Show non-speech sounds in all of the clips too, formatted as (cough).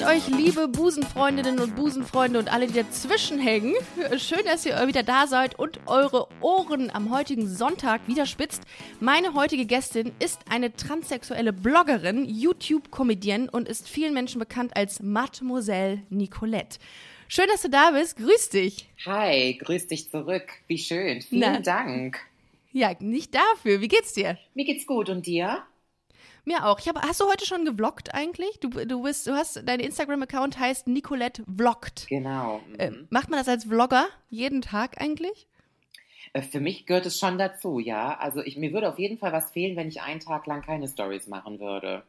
Grüßt euch, liebe Busenfreundinnen und Busenfreunde und alle, die dazwischen hängen. Schön, dass ihr wieder da seid und eure Ohren am heutigen Sonntag wieder spitzt. Meine heutige Gästin ist eine transsexuelle Bloggerin, YouTube-Comedienne und ist vielen Menschen bekannt als Mademoiselle Nicolette. Schön, dass du da bist. Grüß dich. Hi, grüß dich zurück. Wie schön. Vielen Na. Dank. Ja, nicht dafür. Wie geht's dir? Mir geht's gut und dir? Mir auch. Ich hab, hast du heute schon gevloggt eigentlich? Du, du bist, du hast, dein Instagram-Account heißt Nicolette Vloggt. Genau. Äh, Mhm. macht man das als Vlogger jeden Tag eigentlich? Äh, Für mich gehört es schon dazu, ja. Also ich, mir würde auf jeden Fall was fehlen, wenn ich einen Tag lang keine Stories machen würde.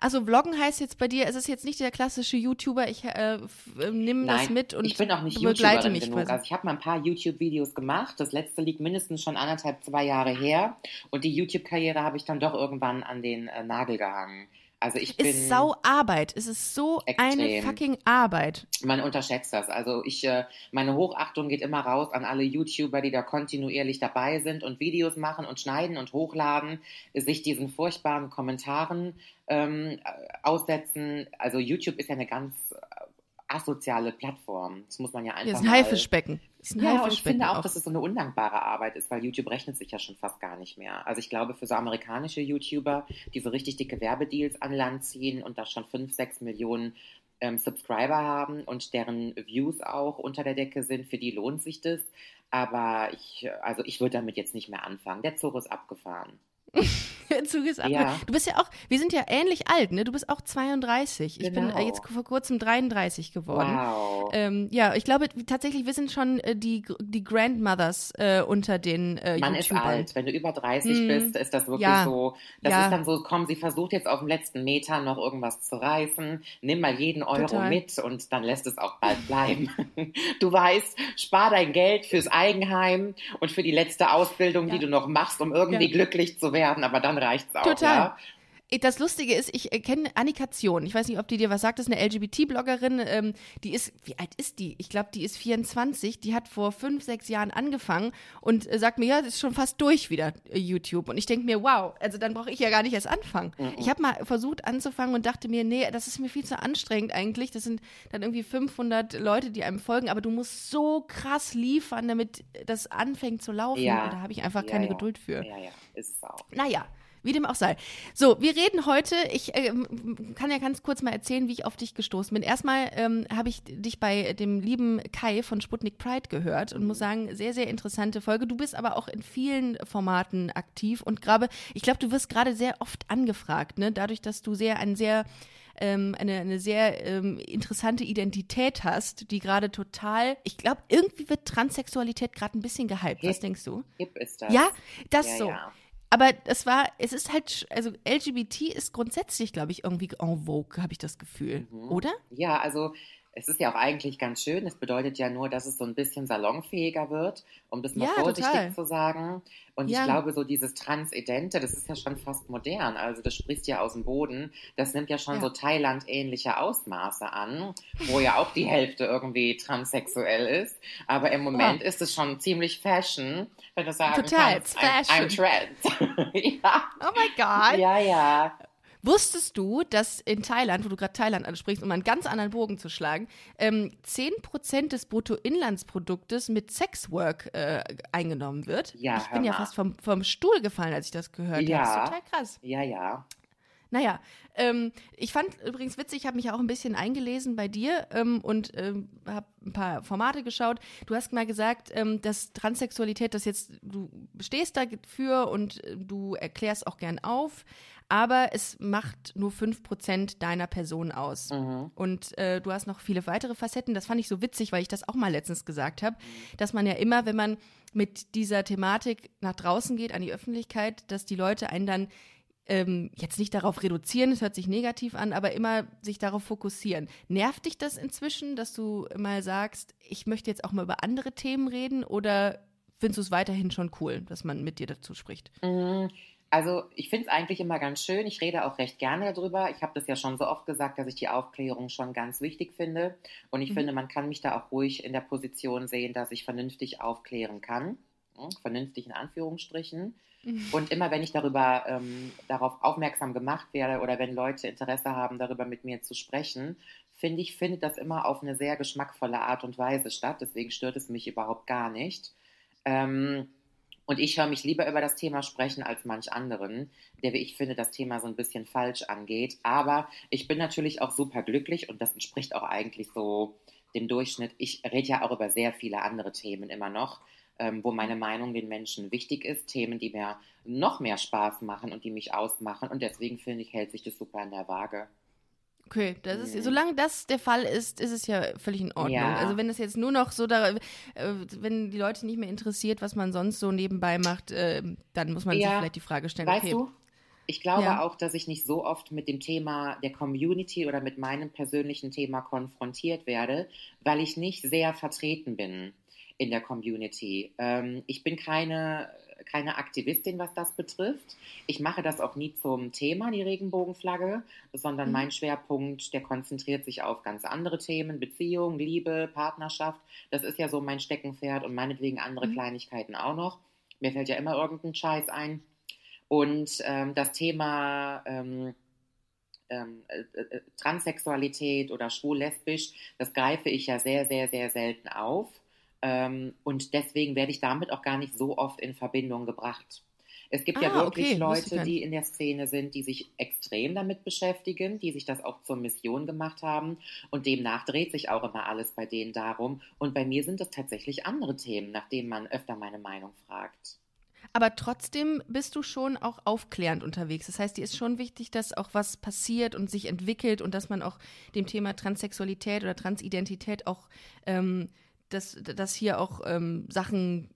Also Vloggen heißt jetzt bei dir, es ist jetzt nicht der klassische YouTuber, ich äh, äh, nimm das mit und ich bin auch nicht begleite YouTuberin mich genug. quasi. Also ich habe mal ein paar YouTube-Videos gemacht. Das letzte liegt mindestens schon anderthalb, zwei Jahre her. Und die YouTube-Karriere habe ich dann doch irgendwann an den äh, Nagel gehangen. Also ich bin... ist sau Arbeit. Es ist so eine Extrem. fucking Arbeit. Man unterschätzt das. Also ich, äh, meine Hochachtung geht immer raus an alle YouTuber, die da kontinuierlich dabei sind und Videos machen und schneiden und hochladen, sich diesen furchtbaren Kommentaren ähm, äh, aussetzen. Also YouTube ist ja eine ganz äh, asoziale Plattform. Das muss man ja einfach ist ein Haifischbecken. Das ist ein ja, und ich Haifischbecken finde auch, dass es so eine undankbare Arbeit ist, weil YouTube rechnet sich ja schon fast gar nicht mehr. Also ich glaube, für so amerikanische YouTuber, die so richtig dicke Werbedeals an Land ziehen und da schon 5, 6 Millionen ähm, Subscriber haben und deren Views auch unter der Decke sind, für die lohnt sich das. Aber ich, also ich würde damit jetzt nicht mehr anfangen. Der Zug ist abgefahren. (laughs) Zug ist ab. Ja. Du bist ja auch, wir sind ja ähnlich alt, ne? Du bist auch 32. Ich bin Genau. äh, jetzt vor kurzem 33 geworden. Wow. Ähm, ja, ich glaube tatsächlich, wir sind schon äh, die, die Grandmothers äh, unter den äh, Man ist YouTubern. alt. Wenn du über 30 Hm. bist, ist das wirklich Ja. so. Das Ja. ist dann so, komm, sie versucht jetzt auf dem letzten Meter noch irgendwas zu reißen. Nimm mal jeden Euro Total. mit und dann lässt es auch bald bleiben. (laughs) du weißt, spar dein Geld fürs Eigenheim und für die letzte Ausbildung, die du noch machst, um irgendwie glücklich zu werden. Aber dann reicht's auch. Total. Ja? Das Lustige ist, ich äh, kenne Annika Zion. Ich weiß nicht, ob die dir was sagt. Das ist eine LGBT-Bloggerin. Ähm, die ist, wie alt ist die? Ich glaube, die ist 24. Die hat vor fünf, sechs Jahren angefangen und äh, sagt mir, ja, das ist schon fast durch wieder, äh, YouTube. Und ich denke mir, wow, also dann brauche ich ja gar nicht erst anfangen. Ich habe mal versucht anzufangen und dachte mir, nee, das ist mir viel zu anstrengend eigentlich. Das sind dann irgendwie 500 Leute, die einem folgen, aber du musst so krass liefern, damit das anfängt zu laufen. Ja. Und da habe ich einfach Ja, keine ja. Geduld für. Ja, ja, ist es auch. Naja, wie dem auch sei. So, wir reden heute, ich äh, kann ja ganz kurz mal erzählen, wie ich auf dich gestoßen bin. Erstmal ähm, habe ich dich bei dem lieben Kai von Sputnik Pride gehört und muss sagen, sehr, sehr interessante Folge. Du bist aber auch in vielen Formaten aktiv und gerade, ich glaube, du wirst gerade sehr oft angefragt, ne? dadurch, dass du sehr, ein sehr ähm, eine, eine sehr ähm, interessante Identität hast, die gerade total, ich glaube, irgendwie wird Transsexualität gerade ein bisschen gehypt. Was denkst du? Hip ist das. Ja, das Ja, so. ja. Aber es war, es ist halt, also LGBT ist grundsätzlich, glaube ich, irgendwie en vogue, habe ich das Gefühl, Mhm. oder? Ja, also es ist ja auch eigentlich ganz schön. Es bedeutet ja nur, dass es so ein bisschen salonfähiger wird, um das mal Ja, vorsichtig total. zu sagen. Und Ja. ich glaube, so dieses Transidente, das ist ja schon fast modern. Also das spricht ja aus dem Boden. Das nimmt ja schon Ja. so Thailand-ähnliche Ausmaße an, wo ja auch die Hälfte irgendwie transsexuell ist. Aber im Moment ist es schon ziemlich Fashion, wenn du sagen Total, kannst, it's I'm, I'm Trans. ja. Oh mein Gott. ja, ja. Wusstest du, dass in Thailand, wo du gerade Thailand ansprichst, um einen ganz anderen Bogen zu schlagen, ähm, 10% des Bruttoinlandsproduktes mit Sexwork äh, eingenommen wird? Ja, ich bin ja fast vom, vom Stuhl gefallen, als ich das gehört habe. Ja. Das ist total krass. Ja, ja. Naja, ähm, ich fand übrigens witzig, ich habe mich auch ein bisschen eingelesen bei dir ähm, und ähm, habe ein paar Formate geschaut. Du hast mal gesagt, ähm, dass Transsexualität, das jetzt, du stehst dafür und äh, du erklärst auch gern auf, aber es macht nur 5% deiner Person aus. Mhm. Und äh, du hast noch viele weitere Facetten. Das fand ich so witzig, weil ich das auch mal letztens gesagt habe, dass man ja immer, wenn man mit dieser Thematik nach draußen geht, an die Öffentlichkeit, dass die Leute einen dann ähm, jetzt nicht darauf reduzieren, es hört sich negativ an, aber immer sich darauf fokussieren. Nervt dich das inzwischen, dass du mal sagst, ich möchte jetzt auch mal über andere Themen reden oder findest du es weiterhin schon cool, dass man mit dir dazu spricht? Mm, Also ich finde es eigentlich immer ganz schön. Ich rede auch recht gerne darüber. Ich habe das ja schon so oft gesagt, dass ich die Aufklärung schon ganz wichtig finde. Und ich mhm. finde, man kann mich da auch ruhig in der Position sehen, dass ich vernünftig aufklären kann. Hm, vernünftig in Anführungsstrichen. Mhm. Und immer wenn ich darüber ähm, darauf aufmerksam gemacht werde oder wenn Leute Interesse haben, darüber mit mir zu sprechen, finde ich, findet das immer auf eine sehr geschmackvolle Art und Weise statt. Deswegen stört es mich überhaupt gar nicht. Ähm, und ich höre mich lieber über das Thema sprechen als manch anderen, der, wie ich finde, das Thema so ein bisschen falsch angeht. Aber ich bin natürlich auch super glücklich und das entspricht auch eigentlich so dem Durchschnitt. Ich rede ja auch über sehr viele andere Themen immer noch, ähm, wo meine Meinung den Menschen wichtig ist. Themen, die mir noch mehr Spaß machen und die mich ausmachen. Und deswegen finde ich, hält sich das super in der Waage. Okay, das ist, mhm. solange das der Fall ist, ist es ja völlig in Ordnung. Ja. Also wenn es jetzt nur noch so, da, äh, wenn die Leute nicht mehr interessiert, was man sonst so nebenbei macht, äh, dann muss man ja. sich vielleicht die Frage stellen. Weißt okay. du, ich glaube ja. auch, dass ich nicht so oft mit dem Thema der Community oder mit meinem persönlichen Thema konfrontiert werde, weil ich nicht sehr vertreten bin in der Community. Ähm, ich bin keine keine Aktivistin, was das betrifft. Ich mache das auch nie zum Thema, die Regenbogenflagge, sondern mhm. mein Schwerpunkt, der konzentriert sich auf ganz andere Themen, Beziehung, Liebe, Partnerschaft. Das ist ja so mein Steckenpferd und meinetwegen andere mhm. Kleinigkeiten auch noch. Mir fällt ja immer irgendein Scheiß ein. Und ähm, das Thema ähm, ähm, äh, äh, Transsexualität oder schwul-lesbisch, das greife ich ja sehr, sehr, sehr selten auf. Ähm, und deswegen werde ich damit auch gar nicht so oft in Verbindung gebracht. Es gibt ah, ja wirklich okay, Leute, die in der Szene sind, die sich extrem damit beschäftigen, die sich das auch zur Mission gemacht haben. Und demnach dreht sich auch immer alles bei denen darum. Und bei mir sind es tatsächlich andere Themen, nach denen man öfter meine Meinung fragt. Aber trotzdem bist du schon auch aufklärend unterwegs. Das heißt, dir ist schon wichtig, dass auch was passiert und sich entwickelt und dass man auch dem Thema Transsexualität oder Transidentität auch ähm, dass, dass hier auch ähm, Sachen,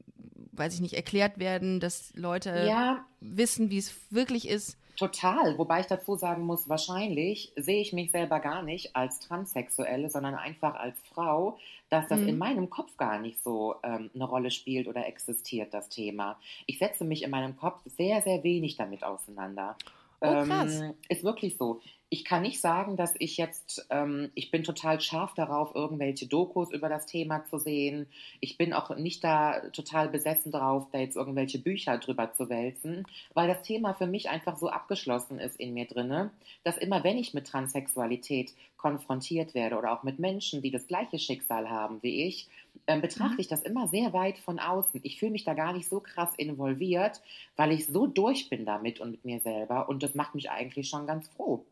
weiß ich nicht, erklärt werden, dass Leute ja, wissen, wie es wirklich ist. Total, wobei ich dazu sagen muss, wahrscheinlich sehe ich mich selber gar nicht als Transsexuelle, sondern einfach als Frau, dass das mhm. in meinem Kopf gar nicht so ähm, eine Rolle spielt oder existiert, das Thema. Ich setze mich in meinem Kopf sehr, sehr wenig damit auseinander. Oh, krass. Ähm, ist wirklich so ich kann nicht sagen, dass ich jetzt, ähm, ich bin total scharf darauf, irgendwelche Dokus über das Thema zu sehen. Ich bin auch nicht da total besessen drauf, da jetzt irgendwelche Bücher drüber zu wälzen, weil das Thema für mich einfach so abgeschlossen ist in mir drinne, dass immer wenn ich mit Transsexualität konfrontiert werde oder auch mit Menschen, die das gleiche Schicksal haben wie ich, ähm, betrachte mhm. ich das immer sehr weit von außen. Ich fühle mich da gar nicht so krass involviert, weil ich so durch bin damit und mit mir selber und das macht mich eigentlich schon ganz froh.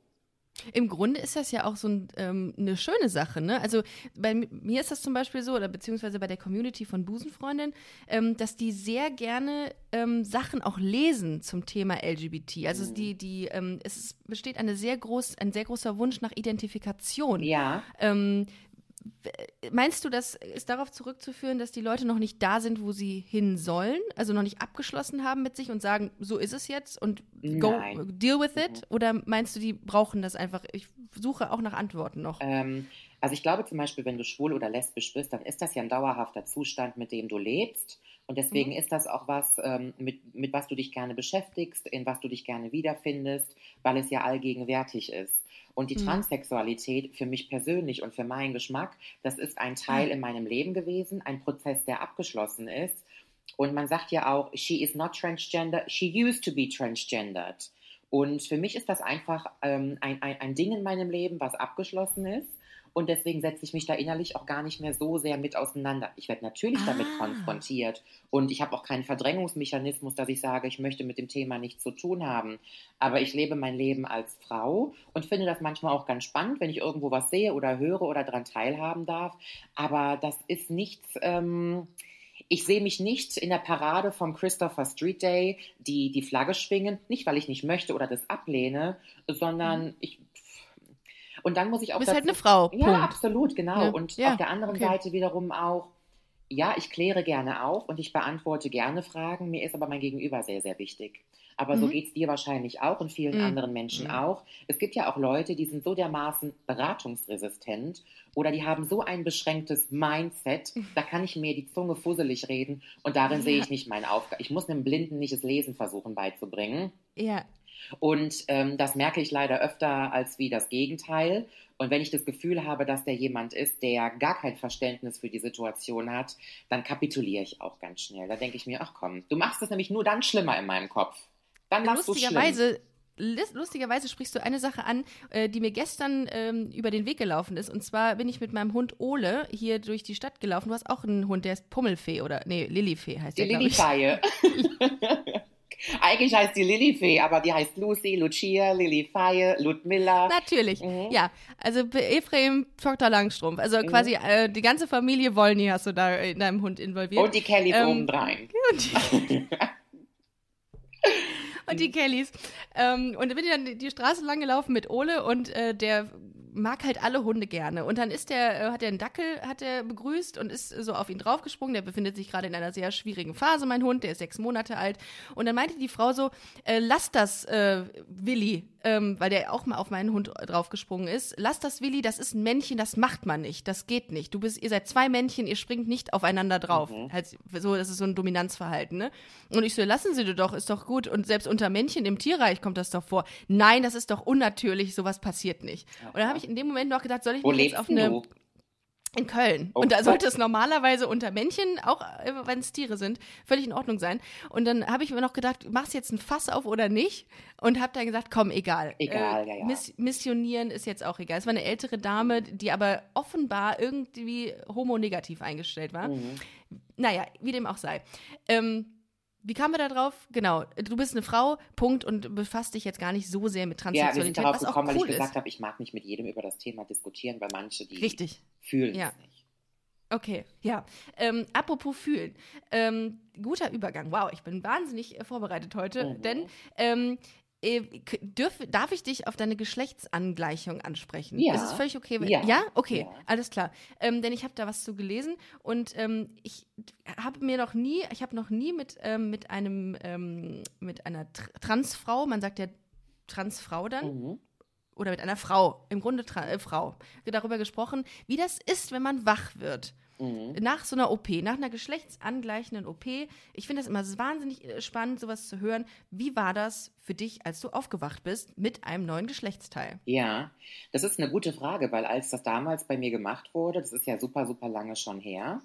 Im Grunde ist das ja auch so ein, ähm, eine schöne Sache. Ne? Also bei mir ist das zum Beispiel so, oder beziehungsweise bei der Community von Busenfreundin, ähm, dass die sehr gerne ähm, Sachen auch lesen zum Thema LGBT. Also mhm. die, die, ähm, es besteht eine sehr groß, ein sehr großer Wunsch nach Identifikation. Ja. Ähm, Meinst du, das ist darauf zurückzuführen, dass die Leute noch nicht da sind, wo sie hin sollen? Also noch nicht abgeschlossen haben mit sich und sagen, so ist es jetzt und go, Nein. deal with it? Mhm. Oder meinst du, die brauchen das einfach? Ich suche auch nach Antworten noch. Ähm, also ich glaube zum Beispiel, wenn du schwul oder lesbisch bist, dann ist das ja ein dauerhafter Zustand, mit dem du lebst. Und deswegen mhm. ist das auch was, ähm, mit, mit was du dich gerne beschäftigst, in was du dich gerne wiederfindest, weil es ja allgegenwärtig ist. Und die mhm. Transsexualität für mich persönlich und für meinen Geschmack, das ist ein Teil mhm. in meinem Leben gewesen, ein Prozess, der abgeschlossen ist. Und man sagt ja auch, she is not transgender, she used to be transgendered. Und für mich ist das einfach ähm, ein, ein, ein Ding in meinem Leben, was abgeschlossen ist. Und deswegen setze ich mich da innerlich auch gar nicht mehr so sehr mit auseinander. Ich werde natürlich ah. damit konfrontiert. Und ich habe auch keinen Verdrängungsmechanismus, dass ich sage, ich möchte mit dem Thema nichts zu tun haben. Aber ich lebe mein Leben als Frau und finde das manchmal auch ganz spannend, wenn ich irgendwo was sehe oder höre oder daran teilhaben darf. Aber das ist nichts. Ähm, ich sehe mich nicht in der Parade vom Christopher Street Day die, die Flagge schwingen, nicht weil ich nicht möchte oder das ablehne, sondern mhm. ich und dann muss ich auch. Du bist halt dazu, halt eine Frau. Ja, Punkt. absolut, genau. Ja. Und ja. auf der anderen okay. Seite wiederum auch, ja, ich kläre gerne auf und ich beantworte gerne Fragen. Mir ist aber mein Gegenüber sehr, sehr wichtig. aber so Mhm. geht es dir wahrscheinlich auch und vielen Mhm. anderen Menschen Mhm. auch. Es gibt ja auch Leute, die sind so dermaßen beratungsresistent oder die haben so ein beschränktes Mindset, da kann ich mir die Zunge fusselig reden und darin sehe Ja. ich nicht meine Aufgabe. Ich muss einem Blinden nicht das Lesen versuchen beizubringen. Ja. Und ähm, das merke ich leider öfter als wie das Gegenteil. Und wenn ich das Gefühl habe, dass der jemand ist, der gar kein Verständnis für die Situation hat, dann kapituliere ich auch ganz schnell. Da denke ich mir, ach komm, du machst es nämlich nur dann schlimmer in meinem Kopf. Dann machst du. Lustigerweise, lustigerweise sprichst du eine Sache an, äh, die mir gestern ähm, über den Weg gelaufen ist. Und zwar bin ich mit meinem Hund Ole hier durch die Stadt gelaufen. Du hast auch einen Hund, der ist Pummelfee oder nee, Lillifee heißt der. Lillifee. (laughs) (laughs) Eigentlich heißt die Lillifee, aber die heißt Lucy, Lucia, Lillifee, Ludmilla. Natürlich, Mhm. ja. Also Ephraim Dr. Langstrumpf. Also quasi äh, die ganze Familie Wollny hast du da in deinem Hund involviert. Und die Kellys Ähm, obendrein. (laughs) Und die, (laughs) und die Kellys. Ähm, und dann bin ich dann die- die Straße lang gelaufen mit Ole und äh, der mag halt alle Hunde gerne. Und dann ist der, äh, hat er einen Dackel, hat er begrüßt und ist so auf ihn draufgesprungen. Der befindet sich gerade in einer sehr schwierigen Phase, mein Hund, der ist sechs Monate alt. Und dann meinte die Frau so, äh, lass das, äh, Willi, ähm, weil der auch mal auf meinen Hund draufgesprungen ist. Lass das, Willi, das ist ein Männchen, das macht man nicht. Das geht nicht. Du bist, ihr seid zwei Männchen, ihr springt nicht aufeinander drauf. Halt so, das ist so ein Dominanzverhalten, ne? Und ich so, lassen Sie doch, ist doch gut. Und selbst unter Männchen im Tierreich kommt das doch vor. Nein, das ist doch unnatürlich, sowas passiert nicht. Und dann habe ich in dem Moment noch gedacht, soll ich Wo mich jetzt auf eine du? In Köln. Oh und da sollte es normalerweise unter Männchen, auch äh, wenn es Tiere sind, völlig in Ordnung sein. Und dann habe ich mir noch gedacht, machst du jetzt ein Fass auf oder nicht? Und habe dann gesagt, komm, egal. Egal, ja, ja. Miss missionieren ist jetzt auch egal. Es war eine ältere Dame, die aber offenbar irgendwie homonegativ eingestellt war. Mhm. Naja, wie dem auch sei. Ähm, wie kamen wir da drauf? Genau, du bist eine Frau, Punkt, und befasst dich jetzt gar nicht so sehr mit Ja, wir Transsexualität, sind darauf gekommen, weil cool ich gesagt habe, ich mag nicht mit jedem über das Thema diskutieren, weil manche, die Richtig. fühlen Ja. es nicht. Okay, ja. Ähm, apropos fühlen. Ähm, guter Übergang. Wow, ich bin wahnsinnig äh, vorbereitet heute, Mhm. denn ähm, äh, dürf, darf ich dich auf deine Geschlechtsangleichung ansprechen? Ja. Ist es völlig okay? wenn- Ja. Ja? Okay, Ja. alles klar. Ähm, denn ich habe da was zu gelesen und ähm, ich habe mir noch nie, ich habe noch nie mit, ähm, mit einem, ähm, mit einer Tr Transfrau, man sagt ja Transfrau dann, Mhm. oder mit einer Frau, im Grunde Tra äh, Frau, darüber gesprochen, wie das ist, wenn man wach wird. Mhm. Nach so einer OP, nach einer geschlechtsangleichenden OP. Ich finde das immer wahnsinnig äh, spannend, sowas zu hören. Wie war das für dich, als du aufgewacht bist mit einem neuen Geschlechtsteil? Ja, das ist eine gute Frage, weil als das damals bei mir gemacht wurde, das ist ja super, super lange schon her.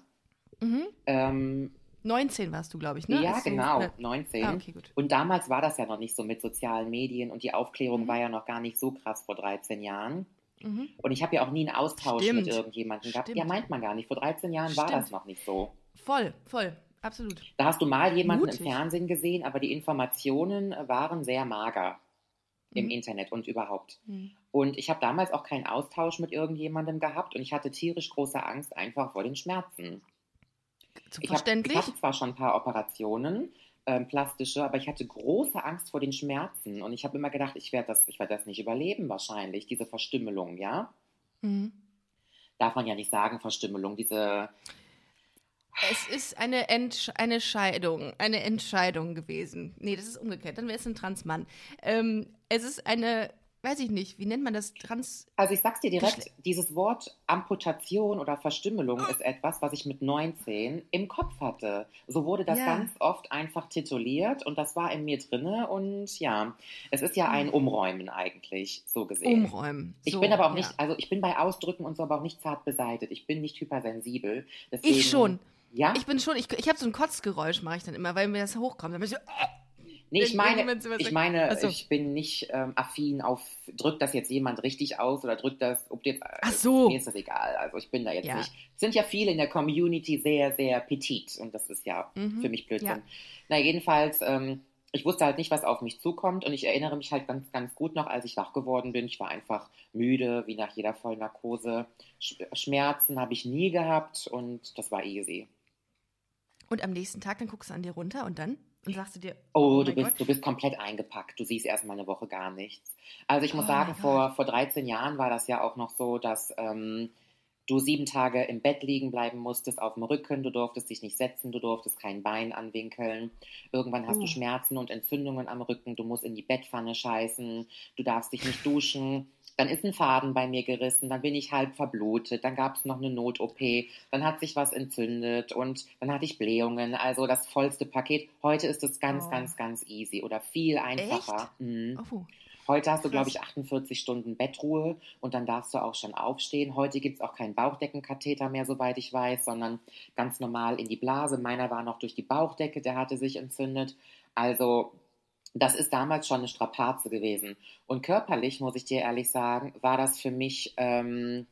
Mhm. Ähm, 19 warst du, glaube ich, ne? ja, du- genau, oder- 19. Ah, okay. Und damals war das ja noch nicht so mit sozialen Medien und die Aufklärung Mhm. war ja noch gar nicht so krass vor 13 Jahren. Mhm. Und ich habe ja auch nie einen Austausch Stimmt. mit irgendjemandem gehabt. Stimmt. Ja, meint man gar nicht. Vor 13 Jahren war Stimmt. das noch nicht so. Voll, voll, absolut. Da hast du mal jemanden Mutig. im Fernsehen gesehen, aber die Informationen waren sehr mager im Mhm. Internet und überhaupt. Mhm. Und ich habe damals auch keinen Austausch mit irgendjemandem gehabt und ich hatte tierisch große Angst einfach vor den Schmerzen. Ich, hab, verständlich. hatte zwar schon ein paar Operationen, ähm, plastische, aber ich hatte große Angst vor den Schmerzen und ich habe immer gedacht, ich werde das, ich das nicht überleben wahrscheinlich, diese Verstümmelung, ja? Mhm. Darf man ja nicht sagen, Verstümmelung, diese, Es ist eine, Entsch eine Scheidung, eine Entscheidung gewesen. Nee, das ist umgekehrt. Dann wäre es ein Transmann. Ähm, es ist eine, weiß ich nicht, wie nennt man das? Trans. also ich sag's dir direkt, Geschle- dieses Wort Amputation oder Verstümmelung ist etwas, was ich mit 19 im Kopf hatte. So wurde das Ja. ganz oft einfach tituliert und das war in mir drinne und ja, es ist ja ein Umräumen eigentlich, so gesehen. Umräumen. Ich So, bin aber auch ja. nicht, also ich bin bei Ausdrücken und so aber auch nicht zart beseitet. Ich bin nicht hypersensibel. Deswegen, Ich schon. Ja? Ich bin schon, ich, ich habe so ein Kotzgeräusch, mache ich dann immer, weil mir das hochkommt. Dann bin ich so, nee, ich meine, ich meine, so. ich bin nicht ähm, affin auf, drückt das jetzt jemand richtig aus oder drückt das, ob jetzt, Ach so. mir ist das egal. Also ich bin da jetzt Ja. nicht. Es sind ja viele in der Community sehr, sehr petit und das ist ja Mhm. für mich Blödsinn. Ja. Na, jedenfalls, ähm, ich wusste halt nicht, was auf mich zukommt und ich erinnere mich halt ganz, ganz gut noch, als ich wach geworden bin. Ich war einfach müde, wie nach jeder Vollnarkose. Sch Schmerzen habe ich nie gehabt und das war easy. Und am nächsten Tag, dann guckst du an dir runter und dann? Und sagst du dir, Oh, mein du, bist, Gott. du bist komplett eingepackt. Du siehst erstmal eine Woche gar nichts. Also ich muss Oh sagen, vor, vor 13 Jahren war das ja auch noch so, dass ähm, du sieben Tage im Bett liegen bleiben musstest, auf dem Rücken, du durftest dich nicht setzen, du durftest kein Bein anwinkeln. Irgendwann hast Uh. du Schmerzen und Entzündungen am Rücken, du musst in die Bettpfanne scheißen, du darfst dich nicht duschen. Dann ist ein Faden bei mir gerissen, dann bin ich halb verblutet, dann gab es noch eine Not-OP, dann hat sich was entzündet und dann hatte ich Blähungen, also das vollste Paket. Heute ist es ganz, Oh. ganz, ganz easy oder viel einfacher. Mhm. Oh. Heute hast du, glaube ich, 48 Stunden Bettruhe und dann darfst du auch schon aufstehen. Heute gibt es auch keinen Bauchdeckenkatheter mehr, soweit ich weiß, sondern ganz normal in die Blase. Meiner war noch durch die Bauchdecke, der hatte sich entzündet. Also das ist damals schon eine Strapaze gewesen. Und körperlich, muss ich dir ehrlich sagen, war das für mich... Ähm,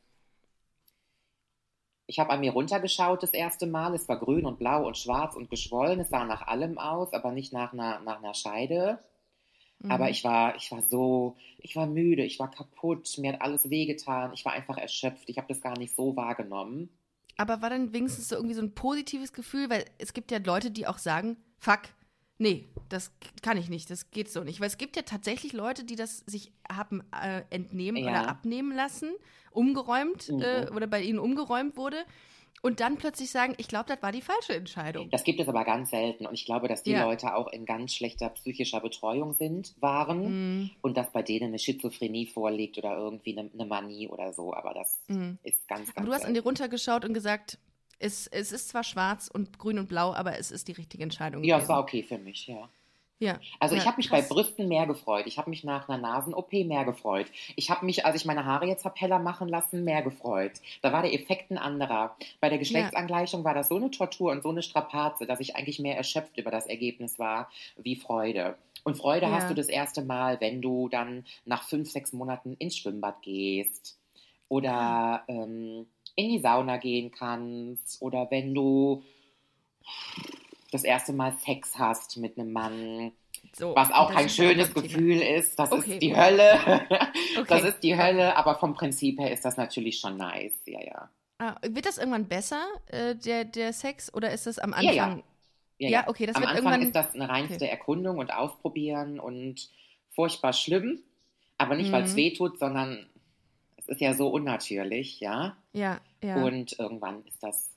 ich habe an mir runtergeschaut das erste Mal. Es war grün und blau und schwarz und geschwollen. Es sah nach allem aus, aber nicht nach einer, nach einer Scheide. Aber Mhm. ich war, ich war so, ich war müde, ich war kaputt, mir hat alles wehgetan, ich war einfach erschöpft, ich habe das gar nicht so wahrgenommen. Aber war dann wenigstens so irgendwie so ein positives Gefühl? Weil es gibt ja Leute, die auch sagen, fuck, nee, das kann ich nicht, das geht so nicht. Weil es gibt ja tatsächlich Leute, die das sich haben äh, entnehmen Ja. oder abnehmen lassen, umgeräumt Mhm. äh, oder bei ihnen umgeräumt wurde und dann plötzlich sagen, ich glaube, das war die falsche Entscheidung. Das gibt es aber ganz selten und ich glaube, dass die Ja. Leute auch in ganz schlechter psychischer Betreuung sind, waren Mhm. und dass bei denen eine Schizophrenie vorliegt oder irgendwie eine, eine Manie oder so, aber das Mhm. ist ganz, ganz Aber du hast an selten. dir runtergeschaut und gesagt, es, es ist zwar schwarz und grün und blau, aber es ist die richtige Entscheidung. Ja, es war okay für mich, ja. Ja. Also ich Ja, habe mich bei krass. Brüsten mehr gefreut. Ich habe mich nach einer Nasen-OP mehr gefreut. Ich habe mich, als ich meine Haare jetzt habe heller machen lassen, mehr gefreut. Da war der Effekt ein anderer. Bei der Geschlechtsangleichung war das so eine Tortur und so eine Strapaze, dass ich eigentlich mehr erschöpft über das Ergebnis war wie Freude. Und Freude Ja. hast du das erste Mal, wenn du dann nach fünf, sechs Monaten ins Schwimmbad gehst oder ähm, in die Sauna gehen kannst oder wenn du das erste Mal Sex hast mit einem Mann, So, was auch kein schönes. Gefühl ist. Das Okay. ist die Hölle. (laughs) Okay. Das ist die Hölle, aber vom Prinzip her ist das natürlich schon nice. Ja, ja. Ah, wird das irgendwann besser, äh, der, der Sex, oder ist das am Ja, Anfang? ja. Ja, okay, das Am wird Anfang irgendwann- ist das eine reinste okay. Erkundung und Ausprobieren und furchtbar schlimm. Aber nicht, weil es Mhm. weh tut, sondern es ist ja so unnatürlich, ja. Ja, ja. Und irgendwann ist das.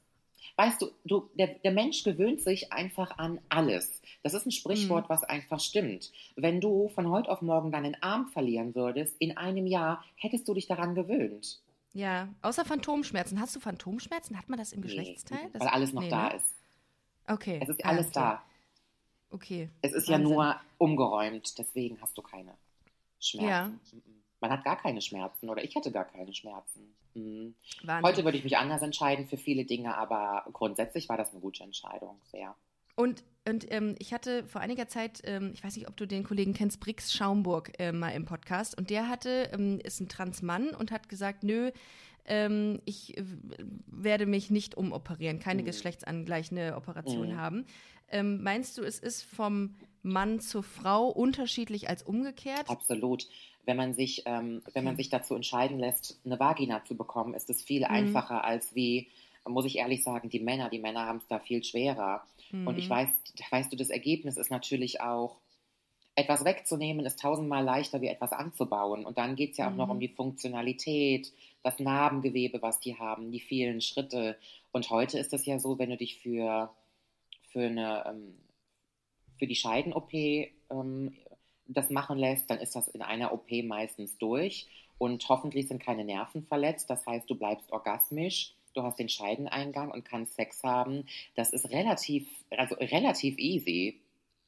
Weißt du, du der, der Mensch gewöhnt sich einfach an alles. Das ist ein Sprichwort, Mhm. was einfach stimmt. Wenn du von heute auf morgen deinen Arm verlieren würdest, in einem Jahr hättest du dich daran gewöhnt. ja, außer Phantomschmerzen. Hast du Phantomschmerzen? Hat man das im Nee, Geschlechtsteil? Das- weil alles noch nee, da ne? ist. Okay. Es ist Ah, alles okay. da. Okay. Es ist ja Wahnsinn. nur umgeräumt, deswegen hast du keine Schmerzen. Ja. Man hat gar keine Schmerzen oder ich hatte gar keine Schmerzen. Mhm. Heute würde ich mich anders entscheiden für viele Dinge, aber grundsätzlich war das eine gute Entscheidung, sehr. Und, und ähm, ich hatte vor einiger Zeit, ähm, ich weiß nicht, ob du den Kollegen kennst, Brix Schaumburg äh, mal im Podcast. Und der hatte, ähm, ist ein Transmann und hat gesagt, nö, ähm, ich werde mich nicht umoperieren, keine Mhm. geschlechtsangleichende Operation Mhm. haben. Ähm, meinst du, es ist vom Mann zur Frau unterschiedlich als umgekehrt? Absolut. Wenn man sich, ähm, wenn man sich dazu entscheiden lässt, eine Vagina zu bekommen, ist es viel Mhm. einfacher als wie, muss ich ehrlich sagen, die Männer. Die Männer haben es da viel schwerer. Und ich Mhm. weiß, weißt du, das Ergebnis ist natürlich auch, etwas wegzunehmen ist tausendmal leichter, wie etwas anzubauen. Und dann geht es ja auch noch Mhm. um die Funktionalität, das Narbengewebe, was die haben, die vielen Schritte. Und heute ist es ja so, wenn du dich für, für, eine, ähm, für die Scheiden-OP ähm, das machen lässt, dann ist das in einer OP meistens durch. Und hoffentlich sind keine Nerven verletzt. Das heißt, du bleibst orgasmisch, du hast den Scheideneingang und kannst Sex haben. Das ist relativ, also relativ easy.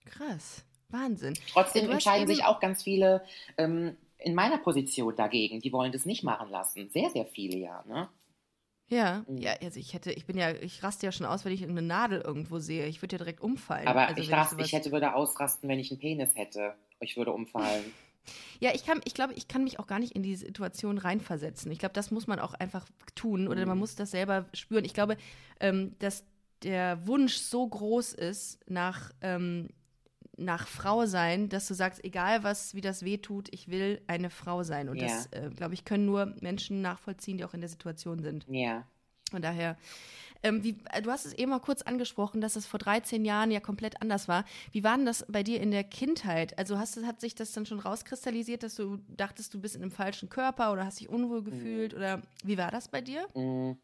Krass. Wahnsinn. Trotzdem Du entscheiden eben- sich auch ganz viele ähm, in meiner Position dagegen. Die wollen das nicht machen lassen. Sehr, sehr viele ja. Ne? Ja, Mhm. ja, also ich hätte, ich bin ja, ich raste ja schon aus, wenn ich eine Nadel irgendwo sehe. Ich würde ja direkt umfallen. Aber Also ich, rast, ich hätte würde ausrasten, wenn ich einen Penis hätte. Ich würde umfallen. (laughs) Ja, ich kann, ich glaube, ich kann mich auch gar nicht in die Situation reinversetzen. Ich glaube, das muss man auch einfach tun oder Mhm. man muss das selber spüren. Ich glaube, ähm, dass der Wunsch so groß ist nach, ähm, nach Frau sein, dass du sagst, egal was, wie das weh tut, ich will eine Frau sein. Und Ja. das, äh, glaube ich, können nur Menschen nachvollziehen, die auch in der Situation sind. ja. Von daher. Ähm, wie, äh, du hast es eben mal kurz angesprochen, dass es vor 13 Jahren ja komplett anders war. Wie war denn das bei dir in der Kindheit? Also hast, hat sich das dann schon rauskristallisiert, dass du dachtest, du bist in einem falschen Körper oder hast dich unwohl gefühlt? Mhm. Oder wie war das bei dir? Mhm.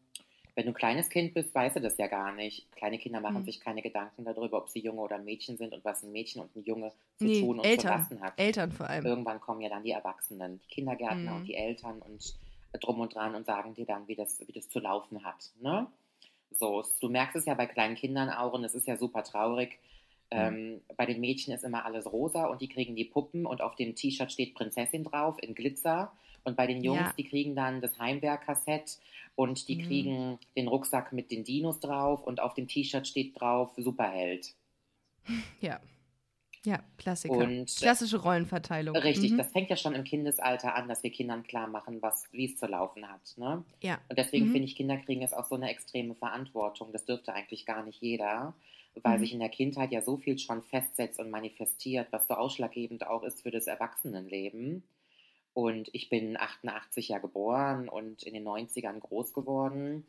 Wenn du ein kleines Kind bist, weißt du das ja gar nicht. Kleine Kinder machen mhm. sich keine Gedanken darüber, ob sie Junge oder Mädchen sind und was ein Mädchen und ein Junge zu nee, tun und Eltern. zu lassen hat. Eltern vor allem. Irgendwann kommen ja dann die Erwachsenen, die Kindergärtner mhm. und die Eltern und drum und dran und sagen dir dann, wie das, wie das zu laufen hat. Ne? So, du merkst es ja bei kleinen Kindern auch und es ist ja super traurig. Mhm. Ähm, bei den Mädchen ist immer alles rosa und die kriegen die Puppen und auf dem T-Shirt steht Prinzessin drauf in Glitzer. Und bei den Jungs, ja. die kriegen dann das Heimwerk-Kassett und die mhm. kriegen den Rucksack mit den Dinos drauf und auf dem T-Shirt steht drauf Superheld. (laughs) Ja. Ja, Klassiker. Und Klassische Rollenverteilung. Richtig, mhm. das fängt ja schon im Kindesalter an, dass wir Kindern klar machen, wie es zu laufen hat. Ne? Ja. Und deswegen mhm. finde ich, Kinder kriegen jetzt auch so eine extreme Verantwortung. Das dürfte eigentlich gar nicht jeder, weil mhm. sich in der Kindheit ja so viel schon festsetzt und manifestiert, was so ausschlaggebend auch ist für das Erwachsenenleben. Und ich bin 88 ja geboren und in den 90ern groß geworden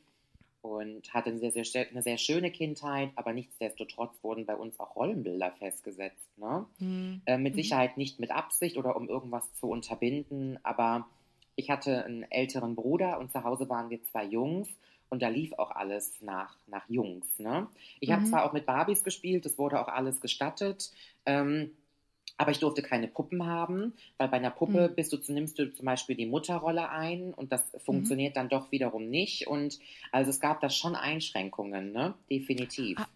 und hatte eine sehr, sehr, eine sehr schöne Kindheit, aber nichtsdestotrotz wurden bei uns auch Rollenbilder festgesetzt. Ne? Mhm. Äh, mit mhm. Sicherheit nicht mit Absicht oder um irgendwas zu unterbinden, aber ich hatte einen älteren Bruder und zu Hause waren wir zwei Jungs und da lief auch alles nach, nach Jungs. Ne? Ich mhm. habe zwar auch mit Barbies gespielt, das wurde auch alles gestattet. Ähm, aber ich durfte keine Puppen haben, weil bei einer Puppe mhm. bist du, nimmst du zum Beispiel die Mutterrolle ein und das mhm. funktioniert mhm. dann doch wiederum nicht. Und also es gab da schon Einschränkungen, ne? Definitiv. Ha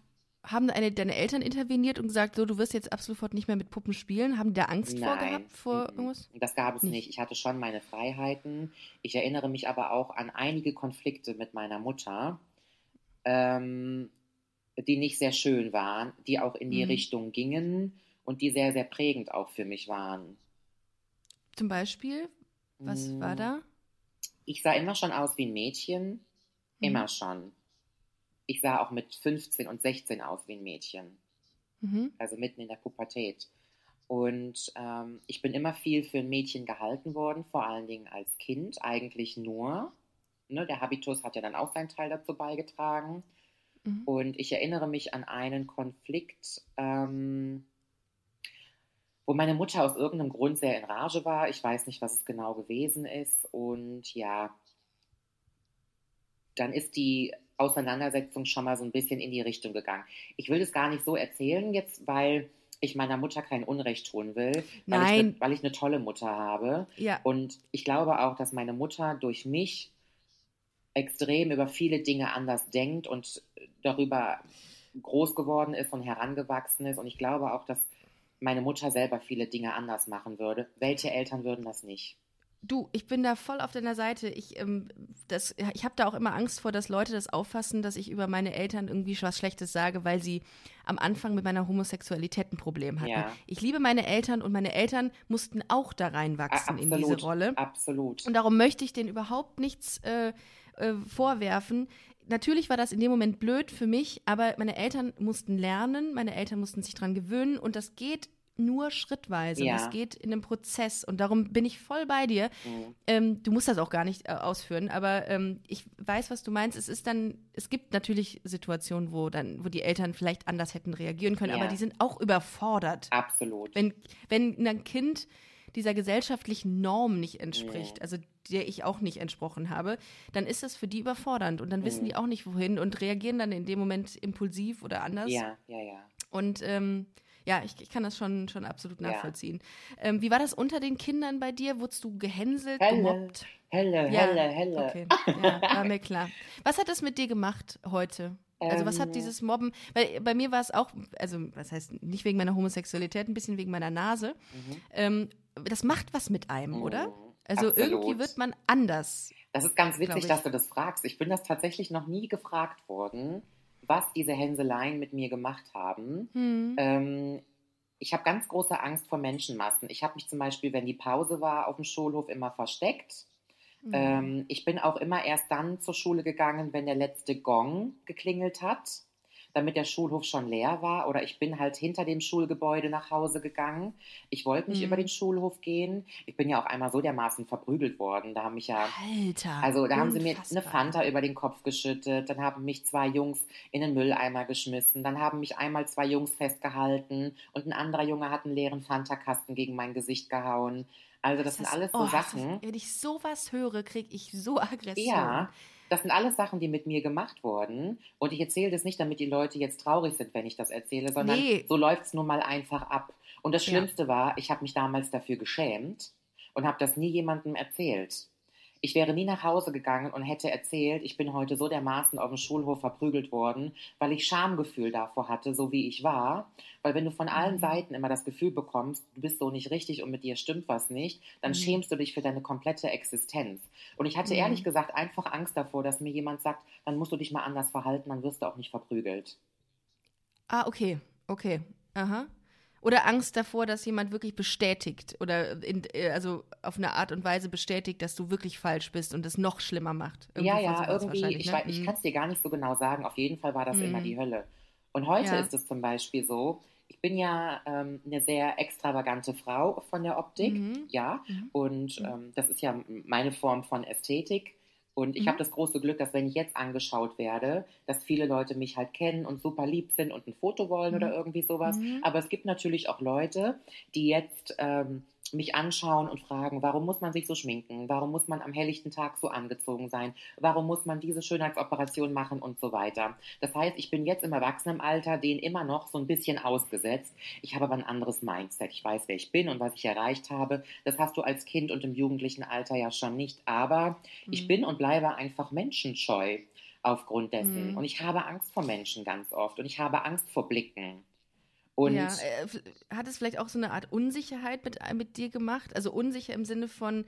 haben eine, deine Eltern interveniert und gesagt, so, du wirst jetzt ab sofort nicht mehr mit Puppen spielen? Haben die da Angst Nein. vor gehabt? Vor irgendwas? Das gab es nicht. nicht. Ich hatte schon meine Freiheiten. Ich erinnere mich aber auch an einige Konflikte mit meiner Mutter, ähm, die nicht sehr schön waren, die auch in die mhm. Richtung gingen und die sehr, sehr prägend auch für mich waren. Zum Beispiel? Was hm. war da? Ich sah immer schon aus wie ein Mädchen. Hm. Immer schon. Ich sah auch mit 15 und 16 aus wie ein Mädchen. Mhm. Also mitten in der Pubertät. Und ähm, ich bin immer viel für ein Mädchen gehalten worden, vor allen Dingen als Kind, eigentlich nur. Ne, der Habitus hat ja dann auch seinen Teil dazu beigetragen. Mhm. Und ich erinnere mich an einen Konflikt, ähm, wo meine Mutter aus irgendeinem Grund sehr in Rage war. Ich weiß nicht, was es genau gewesen ist. Und ja, dann ist die Auseinandersetzung schon mal so ein bisschen in die Richtung gegangen. Ich will das gar nicht so erzählen jetzt, weil ich meiner Mutter kein Unrecht tun will, weil, Nein. Ich, ne, weil ich eine tolle Mutter habe. Ja. Und ich glaube auch, dass meine Mutter durch mich extrem über viele Dinge anders denkt und darüber groß geworden ist und herangewachsen ist. Und ich glaube auch, dass meine Mutter selber viele Dinge anders machen würde. Welche Eltern würden das nicht? Du, ich bin da voll auf deiner Seite. Ich, ähm, ich habe da auch immer Angst vor, dass Leute das auffassen, dass ich über meine Eltern irgendwie was Schlechtes sage, weil sie am Anfang mit meiner Homosexualität ein Problem hatten. Ja. Ich liebe meine Eltern und meine Eltern mussten auch da reinwachsen Absolut. in diese Rolle. Absolut. Und darum möchte ich denen überhaupt nichts äh, äh, vorwerfen natürlich war das in dem Moment blöd für mich, aber meine Eltern mussten lernen, meine Eltern mussten sich dran gewöhnen und das geht nur schrittweise. Ja. Das geht in einem Prozess und darum bin ich voll bei dir. Mhm. Ähm, du musst das auch gar nicht äh, ausführen, aber ähm, ich weiß, was du meinst. Es ist dann, es gibt natürlich Situationen, wo dann, wo die Eltern vielleicht anders hätten reagieren können, ja. aber die sind auch überfordert. Absolut. Wenn, wenn ein Kind dieser gesellschaftlichen Norm nicht entspricht, mhm. also der ich auch nicht entsprochen habe, dann ist das für die überfordernd und dann wissen mhm. die auch nicht wohin und reagieren dann in dem Moment impulsiv oder anders. Ja, ja, ja. Und ähm, ja, ich, ich, kann das schon, schon absolut nachvollziehen. Ja. Ähm, wie war das unter den Kindern bei dir? Wurdest du gehänselt, helle, gemobbt? Helle, ja. helle, helle. Okay, (laughs) ja, war mir klar. Was hat das mit dir gemacht heute? Also was hat ähm. dieses Mobben, weil bei mir war es auch, also was heißt nicht wegen meiner Homosexualität, ein bisschen wegen meiner Nase. Mhm. Ähm, das macht was mit einem, mhm. oder? Also Absolut. irgendwie wird man anders. Das ist ganz witzig, dass du das fragst. Ich bin das tatsächlich noch nie gefragt worden, was diese Hänseleien mit mir gemacht haben. Mhm. Ähm, ich habe ganz große Angst vor Menschenmassen. Ich habe mich zum Beispiel, wenn die Pause war, auf dem Schulhof immer versteckt. Mhm. Ähm, ich bin auch immer erst dann zur Schule gegangen, wenn der letzte Gong geklingelt hat. Damit der Schulhof schon leer war. Oder ich bin halt hinter dem Schulgebäude nach Hause gegangen. Ich wollte nicht Mhm. über den Schulhof gehen. Ich bin ja auch einmal so dermaßen verprügelt worden. Da haben mich ja Alter. also da haben sie mir eine. Fanta über den Kopf geschüttet, dann haben mich zwei Jungs in den Mülleimer geschmissen, dann haben mich einmal zwei Jungs festgehalten und ein anderer Junge hat einen leeren Fanta-Kasten gegen mein Gesicht gehauen. Also das, sind alles so oh, Sachen. Das, wenn ich sowas höre, kriege ich so Aggression. Ja, das sind alles Sachen, die mit mir gemacht wurden. Und ich erzähle das nicht, damit die Leute jetzt traurig sind, wenn ich das erzähle, sondern Nee. so läuft es nun mal einfach ab. Und das Ja. Schlimmste war, ich habe mich damals dafür geschämt und habe das nie jemandem erzählt. Ich wäre nie nach Hause gegangen und hätte erzählt, ich bin heute so dermaßen auf dem Schulhof verprügelt worden, weil ich Schamgefühl davor hatte, so wie ich war. Weil wenn du von allen Mhm. Seiten immer das Gefühl bekommst, du bist so nicht richtig und mit dir stimmt was nicht, dann Mhm. schämst du dich für deine komplette Existenz. Und ich hatte Mhm. ehrlich gesagt einfach Angst davor, dass mir jemand sagt, dann musst du dich mal anders verhalten, dann wirst du auch nicht verprügelt. Ah, okay, okay. Aha. Oder Angst davor, dass jemand wirklich bestätigt oder in, äh, also auf eine Art und Weise bestätigt, dass du wirklich falsch bist und es noch schlimmer macht. ja, vor ja, sowas irgendwie, ich, ne? ich Mhm. kann es dir gar nicht so genau sagen. Auf jeden Fall war das immer Mhm. die Hölle. Und heute Ja. ist es zum Beispiel so, ich bin ja ähm, eine sehr extravagante Frau von der Optik, Mhm. ja, Mhm. und ähm, das ist ja meine Form von Ästhetik. Und ich Mhm. habe das große Glück, dass wenn ich jetzt angeschaut werde, dass viele Leute mich halt kennen und super lieb sind und ein Foto wollen oder Mhm. irgendwie sowas. Mhm. Aber es gibt natürlich auch Leute, die jetzt ähm, mich anschauen und fragen, warum muss man sich so schminken? Warum muss man am helllichten Tag so angezogen sein? Warum muss man diese Schönheitsoperation machen und so weiter? Das heißt, ich bin jetzt im Erwachsenenalter denen immer noch so ein bisschen ausgesetzt. Ich habe aber ein anderes Mindset. Ich weiß, wer ich bin und was ich erreicht habe. Das hast du als Kind und im jugendlichen Alter ja schon nicht. Aber ich Mhm. bin und bleibe einfach menschenscheu aufgrund dessen. Mhm. Und ich habe Angst vor Menschen ganz oft und ich habe Angst vor Blicken. Und ja, äh, hat es vielleicht auch so eine Art Unsicherheit mit, äh, mit dir gemacht? Also unsicher im Sinne von,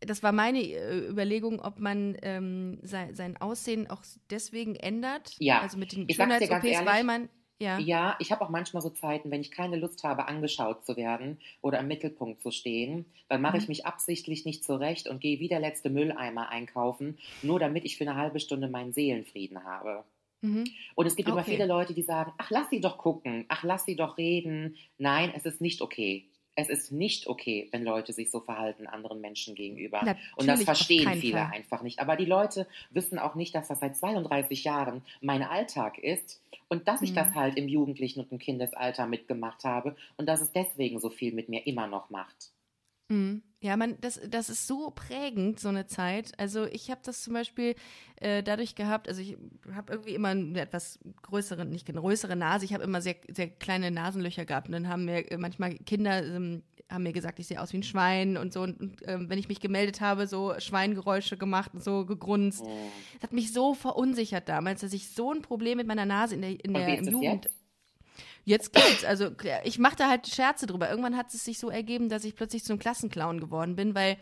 das war meine äh, Überlegung, ob man ähm, sein, sein Aussehen auch deswegen ändert. Ja, Also mit den ich Schönheits-OPs, weil man, ja. Ja, ich habe auch manchmal so Zeiten, wenn ich keine Lust habe, angeschaut zu werden oder im Mittelpunkt zu stehen, dann mache ich Mhm. mich absichtlich nicht zurecht und gehe wie der letzte Mülleimer einkaufen, nur damit ich für eine halbe Stunde meinen Seelenfrieden habe. Mhm. Und es gibt immer Okay. viele Leute, die sagen, ach, lass sie doch gucken, ach, lass sie doch reden. Nein, es ist nicht okay. Es ist nicht okay, wenn Leute sich so verhalten anderen Menschen gegenüber. und das Natürlich, verstehen viele Fall. einfach nicht. Aber die Leute wissen auch nicht, dass das seit 32 Jahren mein Alltag ist und dass ich Mhm. das halt im Jugendlichen und im Kindesalter mitgemacht habe und dass es deswegen so viel mit mir immer noch macht. Mhm. Ja, man, das, das ist so prägend, so eine Zeit. Also ich habe das zum Beispiel äh, dadurch gehabt, also ich habe irgendwie immer eine etwas größere, nicht eine größere Nase, ich habe immer sehr, sehr kleine Nasenlöcher gehabt. Und dann haben mir äh, manchmal Kinder ähm, haben mir gesagt, ich sehe aus wie ein Schwein und so. Und, und ähm, wenn ich mich gemeldet habe, so Schweingeräusche gemacht und so gegrunzt. Mhm. Das hat mich so verunsichert damals, dass ich so ein Problem mit meiner Nase in der, in der Jugend. jetzt? Jetzt geht's. Also ich machte halt Scherze drüber. Irgendwann hat es sich so ergeben, dass ich plötzlich zum Klassenclown geworden bin, weil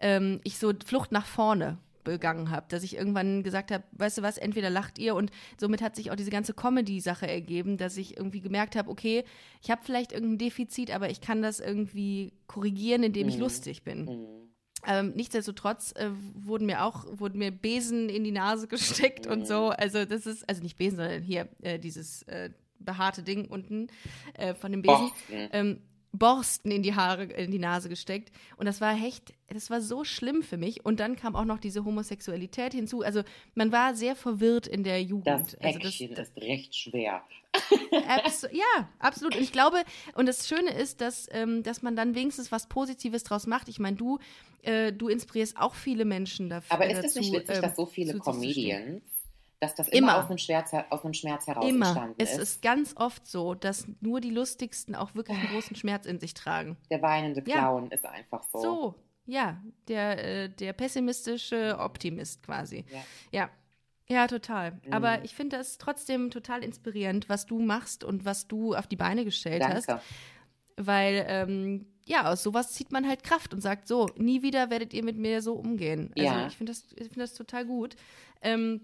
ähm, ich so Flucht nach vorne begangen habe, dass ich irgendwann gesagt habe, weißt du was, entweder lacht ihr und somit hat sich auch diese ganze Comedy-Sache ergeben, dass ich irgendwie gemerkt habe, okay, ich habe vielleicht irgendein Defizit, aber ich kann das irgendwie korrigieren, indem ich Mhm. lustig bin. Mhm. Ähm, nichtsdestotrotz äh, wurden mir auch wurden mir Besen in die Nase (laughs) gesteckt und so. Also das ist also nicht Besen, sondern hier äh, dieses äh, behaarte Ding unten äh, von dem Besen. Borsten. Ähm, Borsten in die Haare, in die Nase gesteckt. Und das war echt, das war so schlimm für mich. Und dann kam auch noch diese Homosexualität hinzu. Also man war sehr verwirrt in der Jugend. Das also Päckchen ist recht schwer. (laughs) Abs ja, absolut. Und ich glaube, und das Schöne ist, dass, ähm, dass man dann wenigstens was Positives draus macht. Ich meine, du, äh, du inspirierst auch viele Menschen dafür. Aber ist es nicht witzig, ähm, dass so viele? Comedians, dass das immer, Immer. aus, einem Schmerz, aus einem Schmerz heraus Immer. entstanden Es ist? ist ganz oft so, dass nur die lustigsten auch wirklich einen großen Schmerz in sich tragen. Der weinende Ja. Clown ist einfach so. So, ja, der, äh, der pessimistische Optimist quasi. Ja. Ja. Ja, total. Aber Mhm. ich finde das trotzdem total inspirierend, was du machst und was du auf die Beine gestellt hast. Danke. Weil, ähm, ja, aus sowas zieht man halt Kraft und sagt, so, nie wieder werdet ihr mit mir so umgehen. Also Ja. ich finde das, ich find das total gut. Ähm,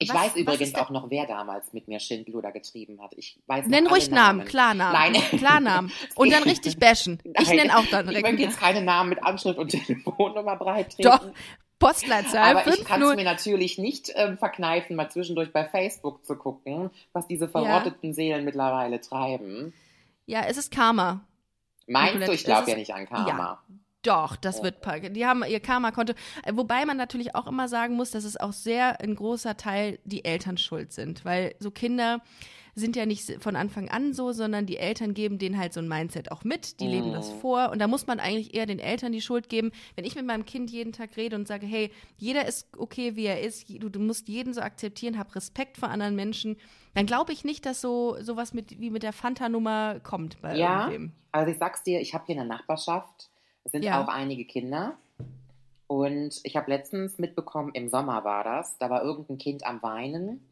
Ich Was- weiß übrigens auch noch, wer damals mit mir Schindluder getrieben hat. Ich weiß nenn ruhig Namen, Namen. Klarnamen. Nein. Klarnamen. (laughs) Und dann richtig bashen. Ich nenne auch dann Ich direkt. möchte jetzt keine Namen mit Anschrift und (laughs) Telefonnummer breit treten. Doch. Postleitzahl. Aber ich kann es mir natürlich nicht ähm, verkneifen, mal zwischendurch bei Facebook zu gucken, was diese verrotteten ja. Seelen mittlerweile treiben. Ja, es ist Karma. Meinst du? Ich glaube ja nicht an Karma. Ja. Doch, das wird Die haben ihr Karma-Konto. Äh, wobei man natürlich auch immer sagen muss, dass es auch sehr ein großer Teil die Eltern schuld sind. Weil so Kinder sind ja nicht von Anfang an so, sondern die Eltern geben denen halt so ein Mindset auch mit. Die mm. leben das vor. Und da muss man eigentlich eher den Eltern die Schuld geben. Wenn ich mit meinem Kind jeden Tag rede und sage, hey, jeder ist okay, wie er ist, du, du musst jeden so akzeptieren, hab Respekt vor anderen Menschen, dann glaube ich nicht, dass so sowas mit, wie mit der Fanta-Nummer kommt bei ja, irgendwem. Also ich sag's dir, ich habe hier in der Nachbarschaft es sind ja. auch einige Kinder. Und ich habe letztens mitbekommen, im Sommer war das, da war irgendein Kind am Weinen,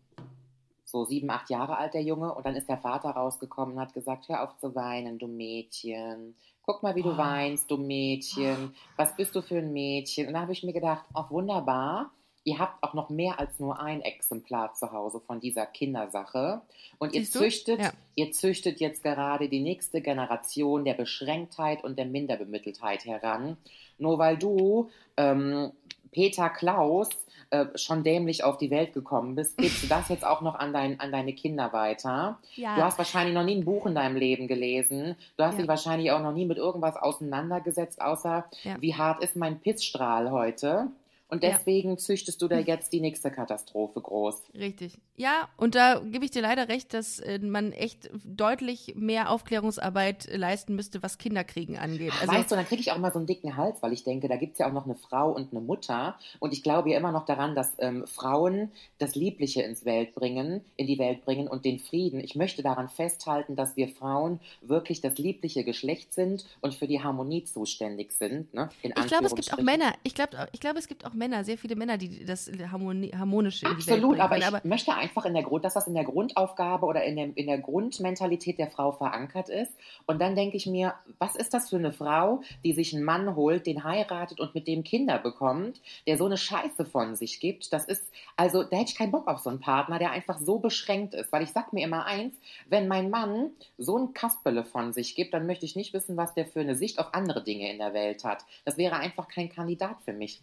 so sieben, acht Jahre alt der Junge, und dann ist der Vater rausgekommen und hat gesagt, hör auf zu weinen, du Mädchen. Guck mal, wie du oh. weinst, du Mädchen. Was bist du für ein Mädchen? Und da habe ich mir gedacht, auch wunderbar ihr habt auch noch mehr als nur ein Exemplar zu Hause von dieser Kindersache. Und ihr züchtet, ja. ihr züchtet jetzt gerade die nächste Generation der Beschränktheit und der Minderbemitteltheit heran. Nur weil du, ähm, Peter Klaus, äh, schon dämlich auf die Welt gekommen bist, gibst du das jetzt auch noch an, dein, an deine Kinder weiter. Ja. Du hast wahrscheinlich noch nie ein Buch in deinem Leben gelesen. Du hast ja. dich wahrscheinlich auch noch nie mit irgendwas auseinandergesetzt, außer wie hart ist mein Pissstrahl heute. Und deswegen ja. züchtest du da jetzt die nächste Katastrophe groß. Richtig. Ja, und da gebe ich dir leider recht, dass äh, man echt deutlich mehr Aufklärungsarbeit leisten müsste, was Kinderkriegen angeht. Also, weißt du, dann kriege ich auch mal so einen dicken Hals, weil ich denke, da gibt es ja auch noch eine Frau und eine Mutter. Und ich glaube ja immer noch daran, dass ähm, Frauen das Liebliche ins Welt bringen, in die Welt bringen und den Frieden. Ich möchte daran festhalten, dass wir Frauen wirklich das liebliche Geschlecht sind und für die Harmonie zuständig sind. Ne? ich glaube, es gibt auch Männer. Ich glaube, ich glaub, es gibt auch Männer, sehr viele Männer, die das Harmoni harmonische Absolut, aber ich aber möchte einfach in der Grund, dass das in der Grundaufgabe oder in der, in der Grundmentalität der Frau verankert ist. Und dann denke ich mir, was ist das für eine Frau, die sich einen Mann holt, den heiratet und mit dem Kinder bekommt, der so eine Scheiße von sich gibt? Das ist, also da hätte ich keinen Bock auf so einen Partner, der einfach so beschränkt ist. Weil ich sag mir immer eins, wenn mein Mann so ein Kasperle von sich gibt, dann möchte ich nicht wissen, was der für eine Sicht auf andere Dinge in der Welt hat. Das wäre einfach kein Kandidat für mich.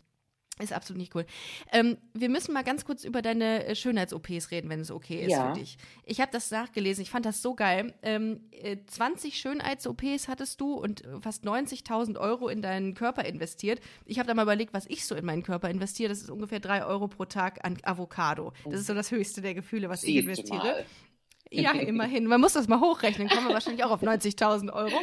Ist absolut nicht cool. Ähm, wir müssen mal ganz kurz über deine äh, Schönheits-OPs reden, wenn es okay ist ja. für dich. Ich habe das nachgelesen, ich fand das so geil. Ähm, äh, 20 Schönheits-OPs hattest du und äh, fast 90.000 Euro in deinen Körper investiert. Ich habe da mal überlegt, was ich so in meinen Körper investiere. Das ist ungefähr 3 Euro pro Tag an Avocado. Das ist so das höchste der Gefühle, was Siehst ich investiere. Ja, immerhin. Man muss das mal hochrechnen, kommen wir wahrscheinlich auch auf 90.000 Euro.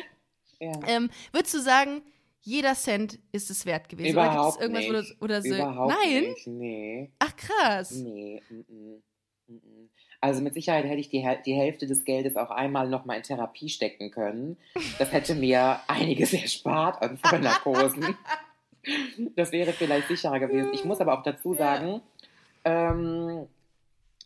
Ja. Ähm, würdest du sagen, jeder Cent ist es wert gewesen. Überhaupt oder irgendwas, nicht. Oder, oder so? Überhaupt Nein? nicht, nee. Ach, krass. Nee, m -m, m also mit Sicherheit hätte ich die, die Hälfte des Geldes auch einmal nochmal in Therapie stecken können. Das hätte mir (laughs) einiges erspart an Vollnarkosen. (laughs) das wäre vielleicht sicherer gewesen. Ich muss aber auch dazu sagen, ja. ähm,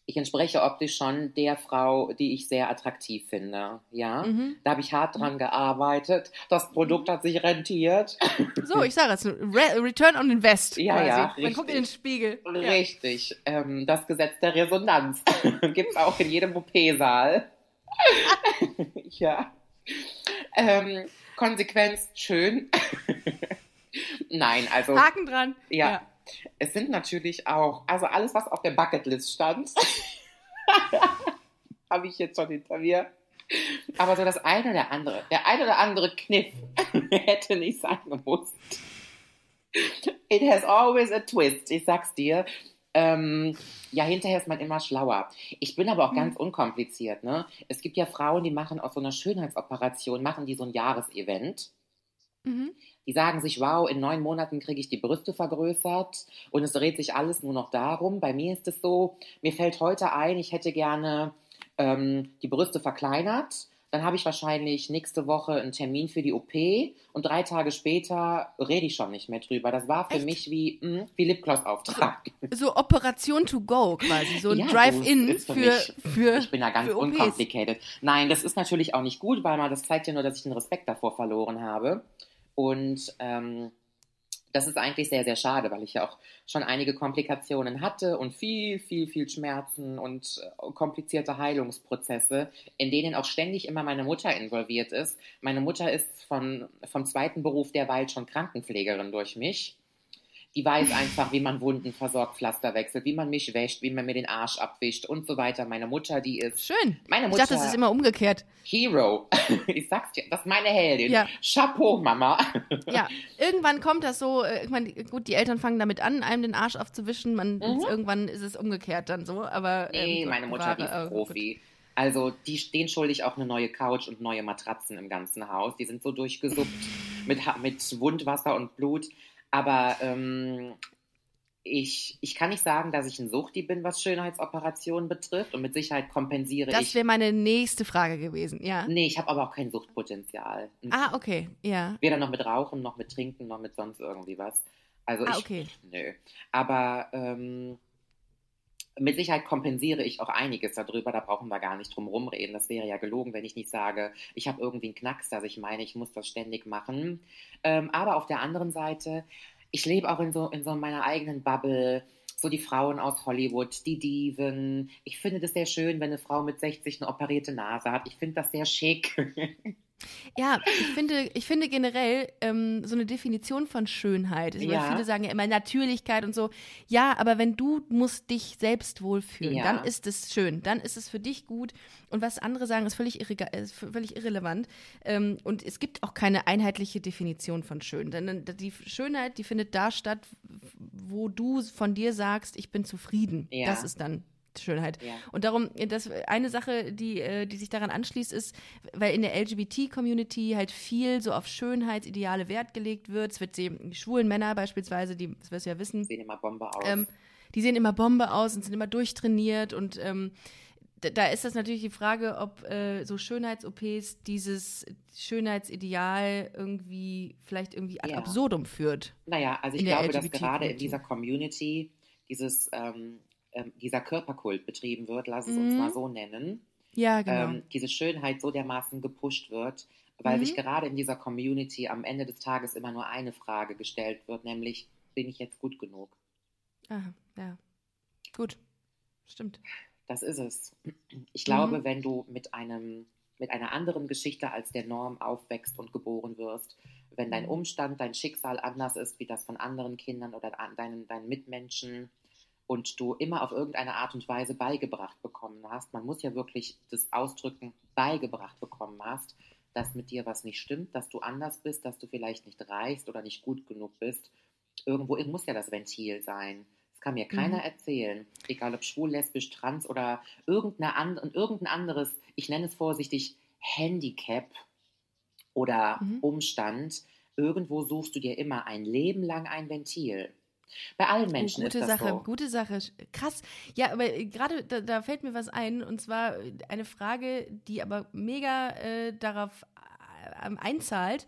ich entspreche optisch schon der Frau, die ich sehr attraktiv finde. Ja, mhm. da habe ich hart dran gearbeitet. Das Produkt hat sich rentiert. (laughs) So, ich sage es, Re Return on Invest. Ja, quasi. ja. Man guckt in den Spiegel. Richtig. Ja. Ähm, das Gesetz der Resonanz (laughs) gibt es auch in jedem OP-Saal. (laughs) ja. Ähm, Konsequenz, schön. Nein, also. Haken dran. ja. ja. Es sind natürlich auch, also alles, was auf der Bucketlist stand, (laughs) habe ich jetzt schon hinter mir. Aber so das eine oder andere, der eine oder andere Kniff (laughs) hätte nicht sein gemusst. It has always a twist, ich sag's dir. Ähm, ja, hinterher ist man immer schlauer. Ich bin aber auch mhm. ganz unkompliziert. Ne? Es gibt ja Frauen, die machen aus so einer Schönheitsoperation, machen die so ein Jahresevent. Mhm. Die sagen sich, wow, in neun Monaten kriege ich die Brüste vergrößert und es dreht sich alles nur noch darum. Bei mir ist es so, mir fällt heute ein, ich hätte gerne ähm, die Brüste verkleinert. Dann habe ich wahrscheinlich nächste Woche einen Termin für die OP und drei Tage später rede ich schon nicht mehr drüber. Das war für Echt? mich wie, mh, hm, wie Lipgloss-Auftrag. So, (laughs) so, Operation to go quasi, so ein ja, Drive-In für, für, für. Ich bin da ganz uncomplicated. Nein, das ist natürlich auch nicht gut, weil man das zeigt ja nur, dass ich den Respekt davor verloren habe. Und ähm, das ist eigentlich sehr, sehr schade, weil ich ja auch schon einige Komplikationen hatte und viel, viel, viel Schmerzen und äh, komplizierte Heilungsprozesse, in denen auch ständig immer meine Mutter involviert ist. Meine Mutter ist von, vom zweiten Beruf derweil schon Krankenpflegerin durch mich. Die weiß einfach, wie man Wunden versorgt, Pflaster wechselt, wie man mich wäscht, wie man mir den Arsch abwischt und so weiter. Meine Mutter, die ist Schön. Meine ich Mutter- dachte, das ist immer umgekehrt. Hero. (laughs) Ich sag's dir, das ist meine Heldin. Ja. Chapeau, Mama. Ja, (laughs) irgendwann kommt das so, äh, ich meine, gut, die Eltern fangen damit an, einem den Arsch aufzuwischen, man, irgendwann ist es umgekehrt dann so, aber... Mhm. Nee, ähm, meine Mutter, die ist äh, Profi. Also die, denen schulde ich auch eine neue Couch und neue Matratzen im ganzen Haus. Die sind so durchgesuppt (laughs) mit, mit Wundwasser und Blut. Aber ähm, ich, ich kann nicht sagen, dass ich ein Suchti bin, was Schönheitsoperationen betrifft. Und mit Sicherheit kompensiere Das ich. wäre meine nächste Frage gewesen, ja. Nee, ich habe aber auch kein Suchtpotenzial. Ah, okay, ja. Weder noch mit Rauchen, noch mit Trinken, noch mit sonst irgendwie was. Also Ah, ich, okay. nö. Aber ähm, mit Sicherheit kompensiere ich auch einiges darüber. Da brauchen wir gar nicht drum rumreden. Das wäre ja gelogen, wenn ich nicht sage, ich habe irgendwie einen Knacks, dass ich meine, ich muss das ständig machen. Ähm, aber auf der anderen Seite, ich lebe auch in so, in so meiner eigenen Bubble. So die Frauen aus Hollywood, die Diven. Ich finde das sehr schön, wenn eine Frau mit 60 eine operierte Nase hat. Ich finde das sehr schick. (laughs) Ja, ich finde, ich finde generell ähm, so eine Definition von Schönheit. Ja. Viele sagen ja immer Natürlichkeit und so. Ja, aber wenn du musst dich selbst wohlfühlen, Ja. dann ist es schön, dann ist es für dich gut. Und was andere sagen, ist völlig, irrega- ist völlig irrelevant. Ähm, und es gibt auch keine einheitliche Definition von schön. Denn die Schönheit, die findet da statt, wo du von dir sagst, ich bin zufrieden. Ja. Das ist dann Schönheit. Ja. Und darum, das eine Sache, die, äh, die sich daran anschließt, ist, weil in der LGBT-Community halt viel so auf Schönheitsideale Wert gelegt wird. Es wird die schwulen Männer beispielsweise, die, das wirst du ja wissen, Sehen immer Bombe aus. ähm, die sehen immer Bombe aus und sind immer durchtrainiert und ähm, da, ist das natürlich die Frage, ob äh, so Schönheits-OPs dieses Schönheitsideal irgendwie vielleicht irgendwie ad Ja. absurdum führt. Naja, also ich glaube, dass gerade in dieser Community dieses, ähm, ähm, dieser Körperkult betrieben wird, lass es uns Mhm. mal so nennen, Ja, genau. ähm, diese Schönheit so dermaßen gepusht wird, weil Mhm. sich gerade in dieser Community am Ende des Tages immer nur eine Frage gestellt wird, nämlich, bin ich jetzt gut genug? Aha, ja. Gut. Stimmt. Das ist es. Ich Mhm. glaube, wenn du mit einem mit einer anderen Geschichte als der Norm aufwächst und geboren wirst, wenn dein Mhm. Umstand, dein Schicksal anders ist wie das von anderen Kindern oder deinen, deinen Mitmenschen und du immer auf irgendeine Art und Weise beigebracht bekommen hast, man muss ja wirklich das Ausdrücken beigebracht bekommen hast, dass mit dir was nicht stimmt, dass du anders bist, dass du vielleicht nicht reichst oder nicht gut genug bist. Irgendwo muss ja das Ventil sein. Das kann mir keiner Mhm. erzählen. Egal ob schwul, lesbisch, trans oder irgendeine an, irgendein anderes, ich nenne es vorsichtig, Handicap oder Mhm. Umstand. Irgendwo suchst du dir immer ein Leben lang ein Ventil. Bei allen Menschen oh, gute ist das Sache, so. gute Sache. Krass. Ja, aber äh, gerade da, da fällt mir was ein und zwar äh, eine Frage, die aber mega äh, darauf äh, einzahlt.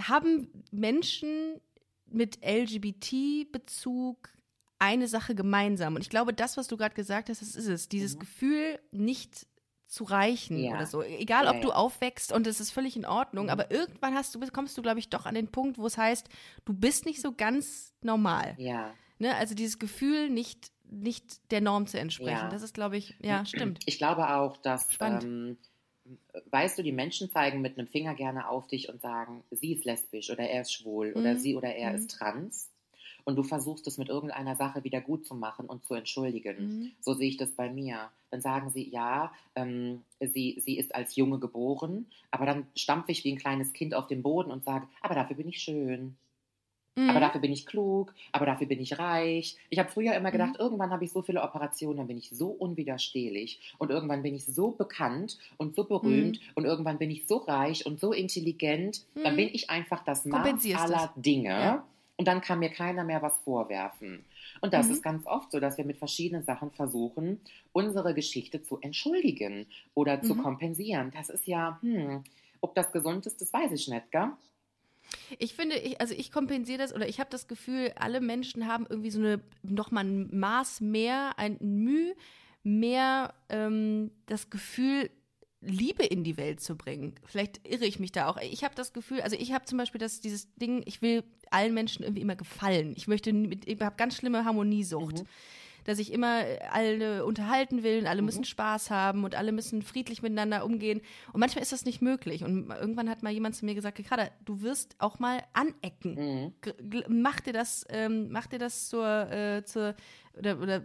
Haben Menschen mit LGBT-Bezug eine Sache gemeinsam? Und ich glaube, das, was du gerade gesagt hast, das ist es. Dieses Mhm. Gefühl, nicht zu reichen Ja. oder so. Egal, Ja, ob du ja. aufwächst und es ist völlig in Ordnung, Mhm. aber irgendwann hast du, kommst du, glaube ich, doch an den Punkt, wo es heißt, du bist nicht so ganz normal. Ja. Ne? Also dieses Gefühl, nicht, nicht der Norm zu entsprechen. Ja. Das ist, glaube ich, ja, stimmt. Ich glaube auch, dass, ähm, weißt du, die Menschen zeigen mit einem Finger gerne auf dich und sagen, sie ist lesbisch oder er ist schwul oder Mhm. sie oder er Mhm. ist trans. Und du versuchst es mit irgendeiner Sache wieder gut zu machen und zu entschuldigen. Mhm. So sehe ich das bei mir. Dann sagen sie, ja, ähm, sie, sie ist als Junge geboren, aber dann stampfe ich wie ein kleines Kind auf den Boden und sage, aber dafür bin ich schön. Mhm. Aber dafür bin ich klug, aber dafür bin ich reich. Ich habe früher immer gedacht, Mhm. irgendwann habe ich so viele Operationen, dann bin ich so unwiderstehlich und irgendwann bin ich so bekannt und so berühmt und irgendwann bin ich so reich und so intelligent, dann Mhm. bin ich einfach das Maß aller Dinge Ja. Und dann kann mir keiner mehr was vorwerfen. Und das Mhm. ist ganz oft so, dass wir mit verschiedenen Sachen versuchen, unsere Geschichte zu entschuldigen oder zu Mhm. kompensieren. Das ist ja, hm, ob das gesund ist, das weiß ich nicht, gell? Ich finde, ich, also ich kompensiere das oder ich habe das Gefühl, alle Menschen haben irgendwie so eine, nochmal ein Maß mehr, ein Mühe mehr ähm, das Gefühl, Liebe in die Welt zu bringen. Vielleicht irre ich mich da auch. Ich habe das Gefühl, also ich habe zum Beispiel das, dieses Ding, ich will allen Menschen irgendwie immer gefallen. Ich möchte, mit- ich habe ganz schlimme Harmoniesucht. Mhm. dass ich immer äh, alle unterhalten will und alle müssen Spaß haben und alle müssen friedlich miteinander umgehen. Und manchmal ist das nicht möglich. Und irgendwann hat mal jemand zu mir gesagt, Ricarda, du wirst auch mal anecken. Gl- Mach dir das, ähm, mach dir das zur, äh, zur oder, oder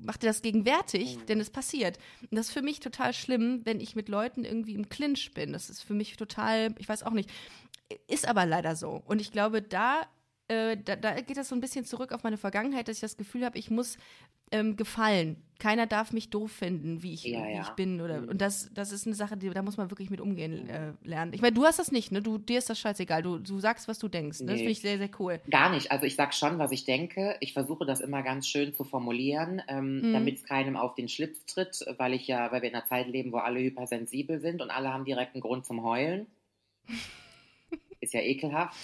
mach dir das gegenwärtig, denn es passiert. Und das ist für mich total schlimm, wenn ich mit Leuten irgendwie im Clinch bin. Das ist für mich total, ich weiß auch nicht, ist aber leider so. Und ich glaube, da, äh, da, da geht das so ein bisschen zurück auf meine Vergangenheit, dass ich das Gefühl habe, ich muss ähm, gefallen. Keiner darf mich doof finden, wie ich, Ja, wie ja. ich bin. Oder, Mhm. Und das, das ist eine Sache, die, da muss man wirklich mit umgehen äh, lernen. Ich meine, du hast das nicht, ne? Du, dir ist das scheißegal. Du, du sagst, was du denkst. Ne? Das Nee. finde ich sehr, sehr cool. Gar nicht. Also ich sag schon, was ich denke. Ich versuche das immer ganz schön zu formulieren, ähm, Mhm. damit es keinem auf den Schlips tritt, weil ich ja, weil wir in einer Zeit leben, wo alle hypersensibel sind und alle haben direkt einen Grund zum Heulen. Ist ja ekelhaft.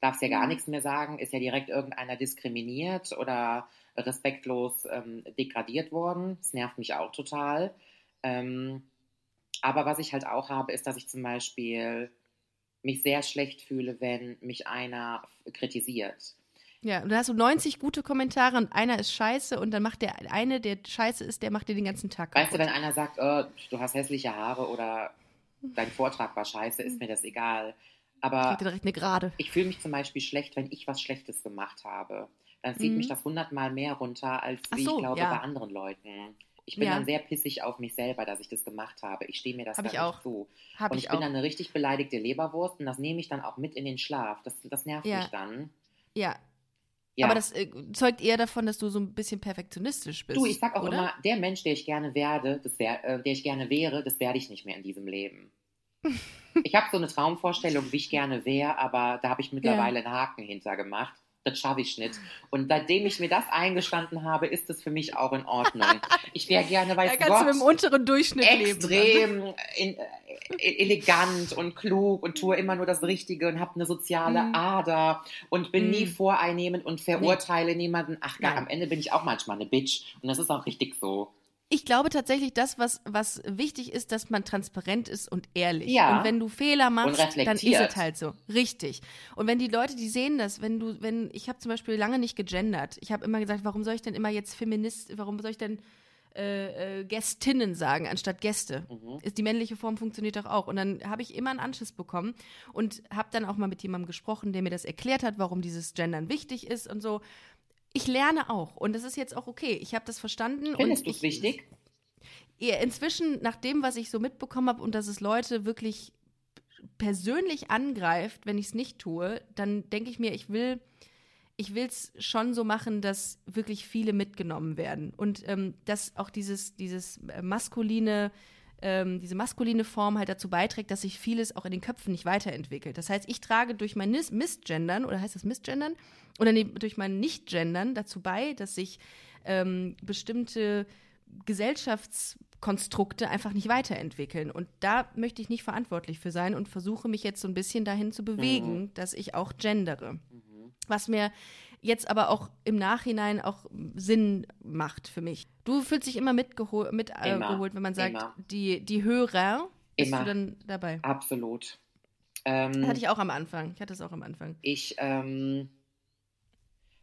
Darfst ja Mhm. gar nichts mehr sagen, ist ja direkt irgendeiner diskriminiert oder respektlos ähm, degradiert worden. Das nervt mich auch total. Ähm, aber was ich halt auch habe, ist, dass ich zum Beispiel mich sehr schlecht fühle, wenn mich einer kritisiert. Ja, und dann hast du 90 gute Kommentare und einer ist scheiße und dann macht der eine, der scheiße ist, der macht dir den ganzen Tag Weißt du, kaputt. wenn einer sagt, oh, du hast hässliche Haare oder dein Vortrag war scheiße, ist mir das egal. Aber direkt eine Gerade. ich fühle mich zum Beispiel schlecht, wenn ich was Schlechtes gemacht habe. Dann zieht Mhm. mich das hundertmal mehr runter, als Ach wie so, ich glaube ja. bei anderen Leuten. Ich bin Ja. dann sehr pissig auf mich selber, dass ich das gemacht habe. Ich stehe mir das Hab dann ich auch. nicht zu. Hab und ich ich bin auch. dann eine richtig beleidigte Leberwurst und das nehme ich dann auch mit in den Schlaf. Das, das nervt Ja. mich dann. Ja. Ja. Aber das äh, zeugt eher davon, dass du so ein bisschen perfektionistisch bist. Du, ich sag auch oder? immer, der Mensch, der ich gerne werde, wär, äh, der ich gerne wäre, das werde ich nicht mehr in diesem Leben. Ich habe so eine Traumvorstellung, wie ich gerne wäre, aber da habe ich mittlerweile einen Haken hinter gemacht. Das schaffe ich nicht. Und seitdem ich mir das eingestanden habe, ist es für mich auch in Ordnung. Ich wäre gerne, Da kannst du Gott, im unteren Durchschnitt leben. ne? extrem in, äh, elegant und klug und tue immer nur das Richtige und habe eine soziale Mhm. Ader und bin Mhm. nie voreinnehmend und verurteile niemanden. Ach, gar, am Ende bin ich auch manchmal eine Bitch und das ist auch richtig so. Ich glaube tatsächlich, das, was, was wichtig ist, dass man transparent ist und ehrlich. Ja. Und wenn du Fehler machst, dann ist es halt so. Richtig. Und wenn die Leute, die sehen das, wenn du, wenn, ich habe zum Beispiel lange nicht gegendert. Ich habe immer gesagt, warum soll ich denn immer jetzt Feminist, warum soll ich denn äh, äh, Gästinnen sagen, anstatt Gäste. Mhm. Ist die männliche Form funktioniert doch auch. Und dann habe ich immer einen Anschiss bekommen und habe dann auch mal mit jemandem gesprochen, der mir das erklärt hat, warum dieses Gendern wichtig ist und so. Ich lerne auch und das ist jetzt auch okay. Ich habe das verstanden. Findest und du es ich- wichtig? Inzwischen, nach dem, was ich so mitbekommen habe und dass es Leute wirklich persönlich angreift, wenn ich es nicht tue, dann denke ich mir, ich will ich will es schon so machen, dass wirklich viele mitgenommen werden und ähm, dass auch dieses dieses äh, maskuline ähm, diese maskuline Form halt dazu beiträgt, dass sich vieles auch in den Köpfen nicht weiterentwickelt. Das heißt, ich trage durch mein Missgendern, oder heißt das Missgendern? Oder nee, durch mein Nichtgendern dazu bei, dass sich ähm, bestimmte Gesellschaftskonstrukte einfach nicht weiterentwickeln. Und da möchte ich nicht verantwortlich für sein und versuche mich jetzt so ein bisschen dahin zu bewegen, dass ich auch gendere. Was mir jetzt aber auch im Nachhinein auch Sinn macht für mich. Du fühlst dich immer mitgeholt, mit, äh, wenn man sagt, Immer. die, die Hörer, bist Immer. du dann dabei? Absolut. Das Ähm, hatte ich auch am Anfang. Ich hatte es auch am Anfang. Ich ähm,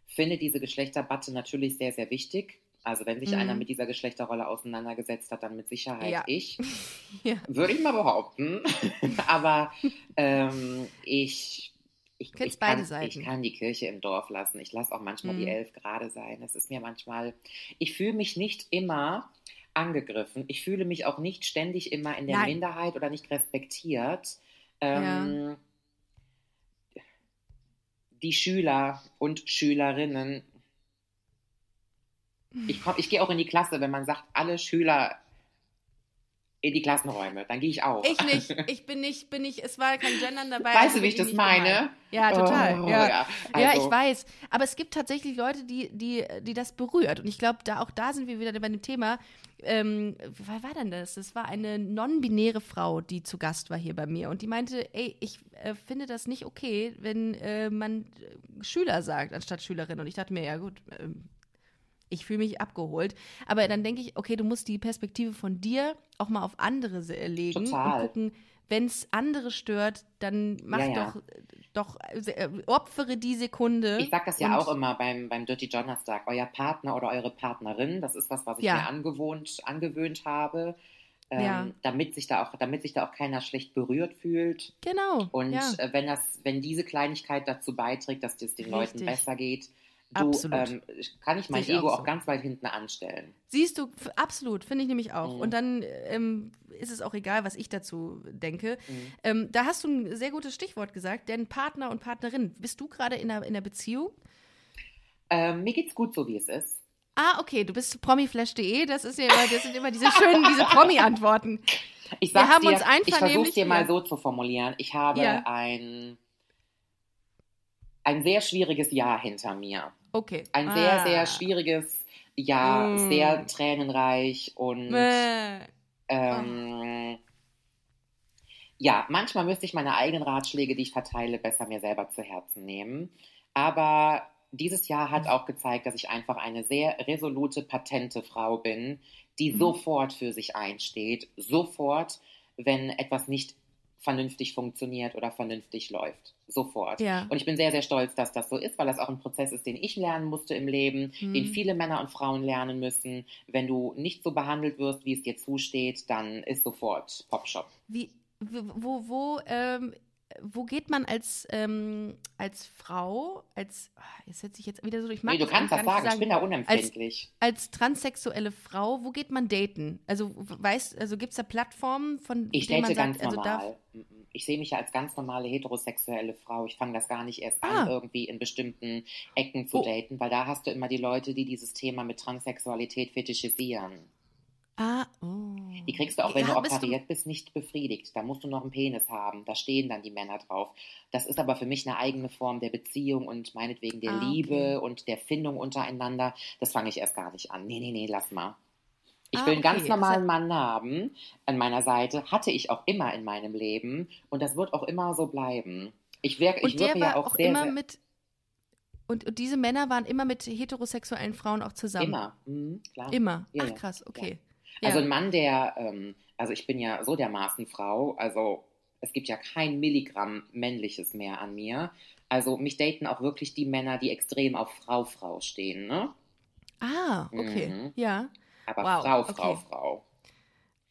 finde diese Geschlechterdebatte natürlich sehr, sehr wichtig. Also wenn sich Mhm. einer mit dieser Geschlechterrolle auseinandergesetzt hat, dann mit Sicherheit Ja. ich. (laughs) Ja. Würde ich mal behaupten. (laughs) Aber ähm, ich, ich, Kennst ich, kann, beide Seiten. ich kann die Kirche im Dorf lassen. Ich lasse auch manchmal Mhm. die elf gerade sein. Es ist mir manchmal, ich fühle mich nicht immer angegriffen. Ich fühle mich auch nicht ständig immer in der Nein. Minderheit oder nicht respektiert. Ähm, Die Schüler und Schülerinnen. Ich, komm- ich gehe auch in die Klasse, wenn man sagt, alle Schüler in die Klassenräume, dann gehe ich auch. Ich nicht. (laughs) Ich bin nicht, bin nicht, es war kein Gendern dabei. Weißt du, wie ich das meine? gemeint. Ja, total. Oh, ja. ja. ja, Also- ich weiß. Aber es gibt tatsächlich Leute, die, die, die das berührt. Und ich glaube, da auch da sind wir wieder bei dem Thema. Ähm, was war denn das? Das war eine non-binäre Frau, die zu Gast war hier bei mir. Und die meinte, ey, ich äh, finde das nicht okay, wenn äh, man äh, Schüler sagt, anstatt Schülerin. Und ich dachte mir, ja gut, ähm, ich fühle mich abgeholt. Aber dann denke ich, okay, du musst die Perspektive von dir auch mal auf andere se- legen Total. und gucken, wenn es andere stört, dann mach Ja, ja. doch Doch, äh, opfere die Sekunde. Ich sag das ja auch immer beim, beim Dirty Donnerstag. Euer Partner oder eure Partnerin, das ist was, was ich Ja. mir angewohnt, angewöhnt habe, ähm, Ja. damit, sich da auch, damit sich da auch keiner schlecht berührt fühlt. Genau. Und ja. äh, wenn, das, wenn diese Kleinigkeit dazu beiträgt, dass es den Leuten Richtig. besser geht, du, Absolut. ähm, kann ich mein Sehe ich Ego auch auch, so. ganz weit hinten anstellen. Siehst du, absolut, finde ich nämlich auch. Mhm. Und dann ähm, ist es auch egal, was ich dazu denke. Mhm. Ähm, da hast du ein sehr gutes Stichwort gesagt, denn Partner und Partnerin. Bist du gerade in einer, in einer Beziehung? Ähm, mir geht's gut so, wie es ist. Ah, okay, du bist promiflash.de, das ist ja immer, das sind immer diese schönen, diese Promi-Antworten. Ich Wir haben dir, uns ich versuch's einvernehmlich- dir mal so zu formulieren. Ich habe Ja. ein, ein sehr schwieriges Jahr hinter mir. Okay. Ein ah. sehr, sehr schwieriges Jahr, Mm. sehr tränenreich und Äh, ähm, ja, manchmal müsste ich meine eigenen Ratschläge, die ich verteile, besser mir selber zu Herzen nehmen. Aber dieses Jahr hat auch gezeigt, dass ich einfach eine sehr resolute, patente Frau bin, die Mhm. sofort für sich einsteht, sofort, wenn etwas nicht vernünftig funktioniert oder vernünftig läuft. Sofort. Ja. Und ich bin sehr, sehr stolz, dass das so ist, weil das auch ein Prozess ist, den ich lernen musste im Leben, Mhm. den viele Männer und Frauen lernen müssen. Wenn du nicht so behandelt wirst, wie es dir zusteht, dann ist sofort Popshop. Wie, wo, wo, ähm, wo geht man als, ähm, als Frau, als, ah, jetzt setze ich jetzt wieder so, ich mag Nee, du kannst das sagen, nicht ich bin da unempfindlich. als transsexuelle Frau, wo geht man daten? Also weißt, also gibt es da Plattformen, von Ich denen man sagt, ganz also darf, normal. Ich sehe mich ja als ganz normale heterosexuelle Frau. Ich fange das gar nicht erst Ah. an, irgendwie in bestimmten Ecken zu Oh. daten, weil da hast du immer die Leute, die dieses Thema mit Transsexualität fetischisieren. Ah, oh. Die kriegst du auch, wenn Ja, du operiert bist, nicht befriedigt. Da musst du noch einen Penis haben. Da stehen dann die Männer drauf. Das ist aber für mich eine eigene Form der Beziehung und meinetwegen der Ah, okay. Liebe und der Findung untereinander. Das fange ich erst gar nicht an. Nee, nee, nee, lass mal. Ich Ah, will einen ganz okay. normalen Mann haben an meiner Seite. Hatte ich auch immer in meinem Leben. Und das wird auch immer so bleiben. Ich, wirke, ich Und wirke ja auch, auch sehr, immer sehr, mit, und, und diese Männer waren immer mit heterosexuellen Frauen auch zusammen? immer. Mhm, klar. Immer? Ja, Ach ja. krass, okay. Also Ja. ein Mann, der, ähm, also ich bin ja so dermaßen Frau, also es gibt ja kein Milligramm männliches mehr an mir. Also mich daten auch wirklich die Männer, die extrem auf Frau, Frau stehen, ne? Ah, okay. Mhm. Ja. Aber Wow, Frau, Frau, okay. Frau.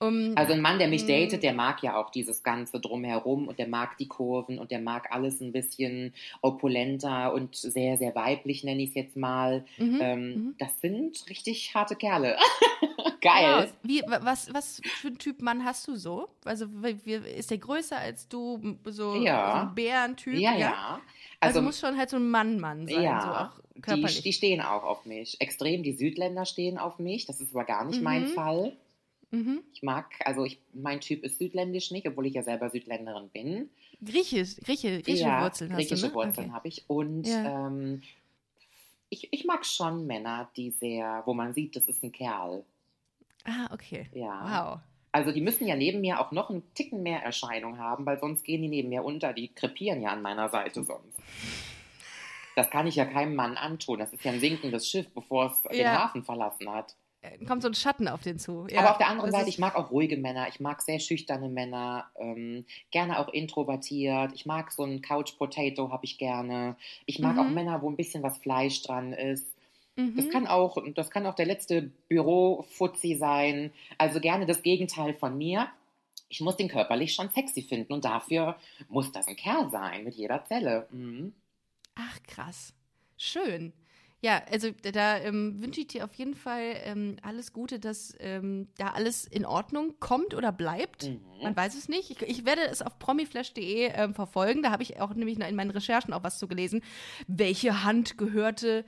Um, Also ein Mann, der mich Mm. datet, der mag ja auch dieses Ganze drumherum und der mag die Kurven und der mag alles ein bisschen opulenter und sehr, sehr weiblich, nenne ich es jetzt mal. mhm, Ähm, mhm. Das sind richtig harte Kerle. (laughs) (laughs) Geil. Wie, wa- was, was für ein Typ Mann hast du so? Also wie, wie, ist der größer als du? So, Ja. so ein Bärentyp? Ja, ja. Also, Also, muss schon halt so ein Mann-Mann sein, ja, so auch die, körperlich. die stehen auch auf mich. Extrem, die Südländer stehen auf mich. Das ist aber gar nicht mein Mhm. Fall. mhm. Ich mag, also ich, mein Typ ist südländisch nicht, obwohl ich ja selber Südländerin bin. Griechisch, Grieche, griechische ja, Wurzeln hast griechische du, ne? Wurzeln Okay. habe ich. Und Ja. ähm, ich, ich mag schon Männer, die sehr, wo man sieht, das ist ein Kerl. Ah, okay. Ja. Wow. Also die müssen ja neben mir auch noch einen Ticken mehr Erscheinung haben, weil sonst gehen die neben mir unter. Die krepieren ja an meiner Seite sonst. Das kann ich ja keinem Mann antun. Das ist ja ein sinkendes Schiff, bevor es den Ja. Hafen verlassen hat. Äh, Kommt so ein Schatten auf den zu. Ja, Aber auf der anderen Seite, ich mag auch ruhige Männer, ich mag sehr schüchterne Männer, ähm, gerne auch introvertiert. Ich mag so ein Couch Potato, habe ich gerne. Ich mag Mhm. auch Männer, wo ein bisschen was Fleisch dran ist. Das Mhm. kann auch, das kann auch der letzte Büro-Fuzzi sein. Also gerne das Gegenteil von mir. Ich muss den körperlich schon sexy finden und dafür muss das ein Kerl sein mit jeder Zelle. Mhm. Ach, krass. Schön. Ja, also da, da ähm, wünsche ich dir auf jeden Fall ähm, alles Gute, dass ähm, da alles in Ordnung kommt oder bleibt. Mhm. Man weiß es nicht. Ich, ich werde es auf promiflash.de ähm, verfolgen. Da habe ich auch nämlich in meinen Recherchen auch was zu gelesen. Welche Hand gehörte,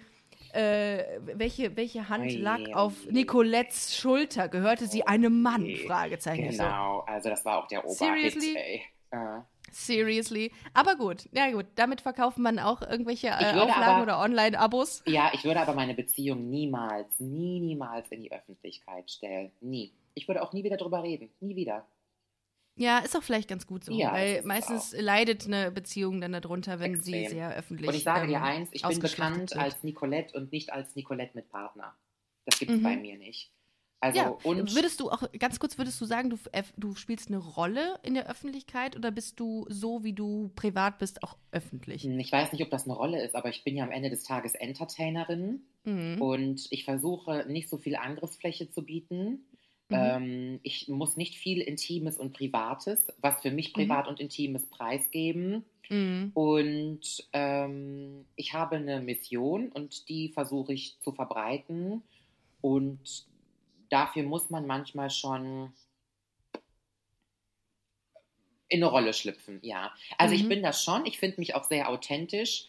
äh, welche, welche Hand lag auf. Nicolettes Schulter? Gehörte sie einem Mann? Fragezeichen. So. Genau, also das war auch der? Oberhit, ey. Äh. Seriously. Aber gut, ja gut. Damit verkauft man auch irgendwelche äh, Auflagen aber- oder Online-Abos. Ja, ich würde aber meine Beziehung niemals, nie, niemals in die Öffentlichkeit stellen. Nie. Ich würde auch nie wieder drüber reden. Nie wieder. Ja, ist auch vielleicht ganz gut so, Ja, weil meistens leidet eine Beziehung dann darunter, wenn sie Extrem. sehr öffentlich Und ich sage dir ähm, eins, ich bin bekannt wird. als Nicolette und nicht als Nicolette mit Partner. Das gibt es Mhm. bei mir nicht. Also, ja, und würdest du auch, ganz kurz, würdest du sagen, du, äh, du spielst eine Rolle in der Öffentlichkeit oder bist du so, wie du privat bist, auch öffentlich? ich weiß nicht, ob das eine Rolle ist, aber ich bin ja am Ende des Tages Entertainerin Mhm. und ich versuche nicht so viel Angriffsfläche zu bieten. Mhm. Ähm, ich muss nicht viel Intimes und Privates, was für mich privat und Intimes preisgeben. Mhm. Und ähm, ich habe eine Mission und die versuche ich zu verbreiten. Und dafür muss man manchmal schon in eine Rolle schlüpfen, ja. Also ich Mhm. bin das schon, ich finde mich auch sehr authentisch,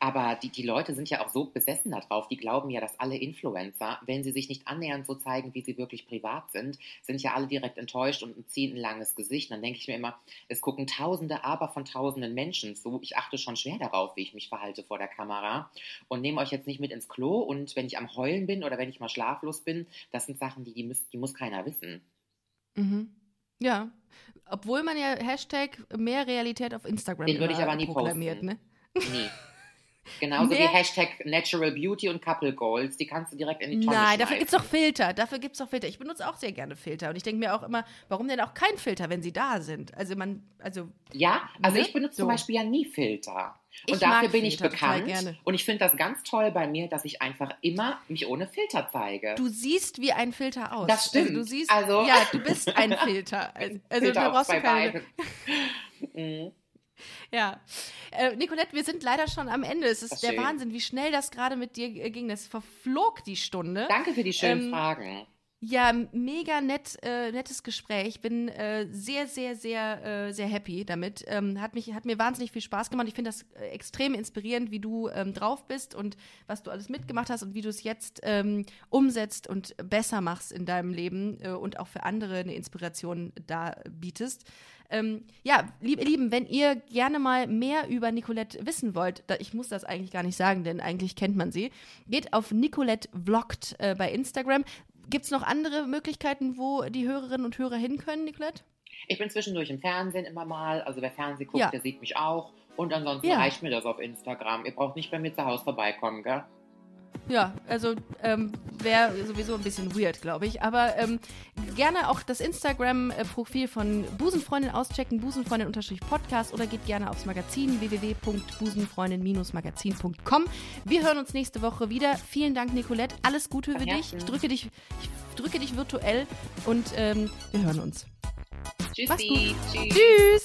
aber die, die Leute sind ja auch so besessen darauf, die glauben ja, dass alle Influencer, wenn sie sich nicht annähernd so zeigen, wie sie wirklich privat sind, sind ja alle direkt enttäuscht und ziehen ein langes Gesicht. Dann denke ich mir immer, es gucken Tausende, aber von Tausenden Menschen zu. Ich achte schon schwer darauf, wie ich mich verhalte vor der Kamera und nehme euch jetzt nicht mit ins Klo. Und wenn ich am Heulen bin oder wenn ich mal schlaflos bin, das sind Sachen, die, die, muss, die muss keiner wissen. Mhm. Ja. Obwohl man ja Hashtag mehr Realität auf Instagram Den würde ich aber nie proklamiert, posten. ne? Nie. (laughs) Genauso wie Mehr- Hashtag Natural Beauty und Couple Goals, die kannst du direkt in die Tonne Nein, dafür gibt es doch Filter. Dafür gibt es doch Filter. Ich benutze auch sehr gerne Filter. Und ich denke mir auch immer, warum denn auch kein Filter, wenn sie da sind? Also man, also Ja, also Ne? ich benutze So. zum Beispiel ja nie Filter. Und Ich dafür bin ich Filter total bekannt. Und ich finde das ganz toll bei mir, dass ich einfach immer mich ohne Filter zeige. du siehst wie ein Filter aus. Das stimmt. Also du siehst, Also- ja, du bist ein Filter. Also, (laughs) also Filter brauchst du zwei keine. (laughs) (laughs) Ja. Äh, Nicolette, wir sind leider schon am Ende. Es ist ist der schön. Wahnsinn, wie schnell das gerade mit dir äh, ging. Das verflog die Stunde. Danke für die schönen Ähm, Fragen. Ja, mega nett, äh, nettes Gespräch. Bin äh, sehr, sehr, sehr, äh, sehr happy damit. Ähm, hat, mich, hat mir wahnsinnig viel Spaß gemacht. Ich finde das äh, extrem inspirierend, wie du ähm, drauf bist und was du alles mitgemacht hast und wie du es jetzt ähm, umsetzt und besser machst in deinem Leben äh, und auch für andere eine Inspiration da bietest. Ähm, ja, lieb, ihr Lieben, wenn ihr gerne mal mehr über Nicolette wissen wollt, da, ich muss das eigentlich gar nicht sagen, denn eigentlich kennt man sie, geht auf Nicolette Vlogt äh, bei Instagram. Gibt es noch andere Möglichkeiten, wo die Hörerinnen und Hörer hin können, Nicolette? Ich bin zwischendurch im Fernsehen immer mal. Also wer Fernsehen guckt, Ja. der sieht mich auch. Und ansonsten Ja. reicht mir das auf Instagram. Ihr braucht nicht bei mir zu Hause vorbeikommen, gell? Ja, also ähm, wäre sowieso ein bisschen weird, glaube ich. Aber ähm, gerne auch das Instagram-Profil von Busenfreundin auschecken, busenfreundin-podcast oder geht gerne aufs Magazin www.busenfreundin-magazin.com. Wir hören uns nächste Woche wieder. Vielen Dank, Nicolette. Alles Gute für dich. Ich drücke dich, ich drücke dich virtuell und ähm, wir hören uns. Tschüssi. Tschüss. Tschüss!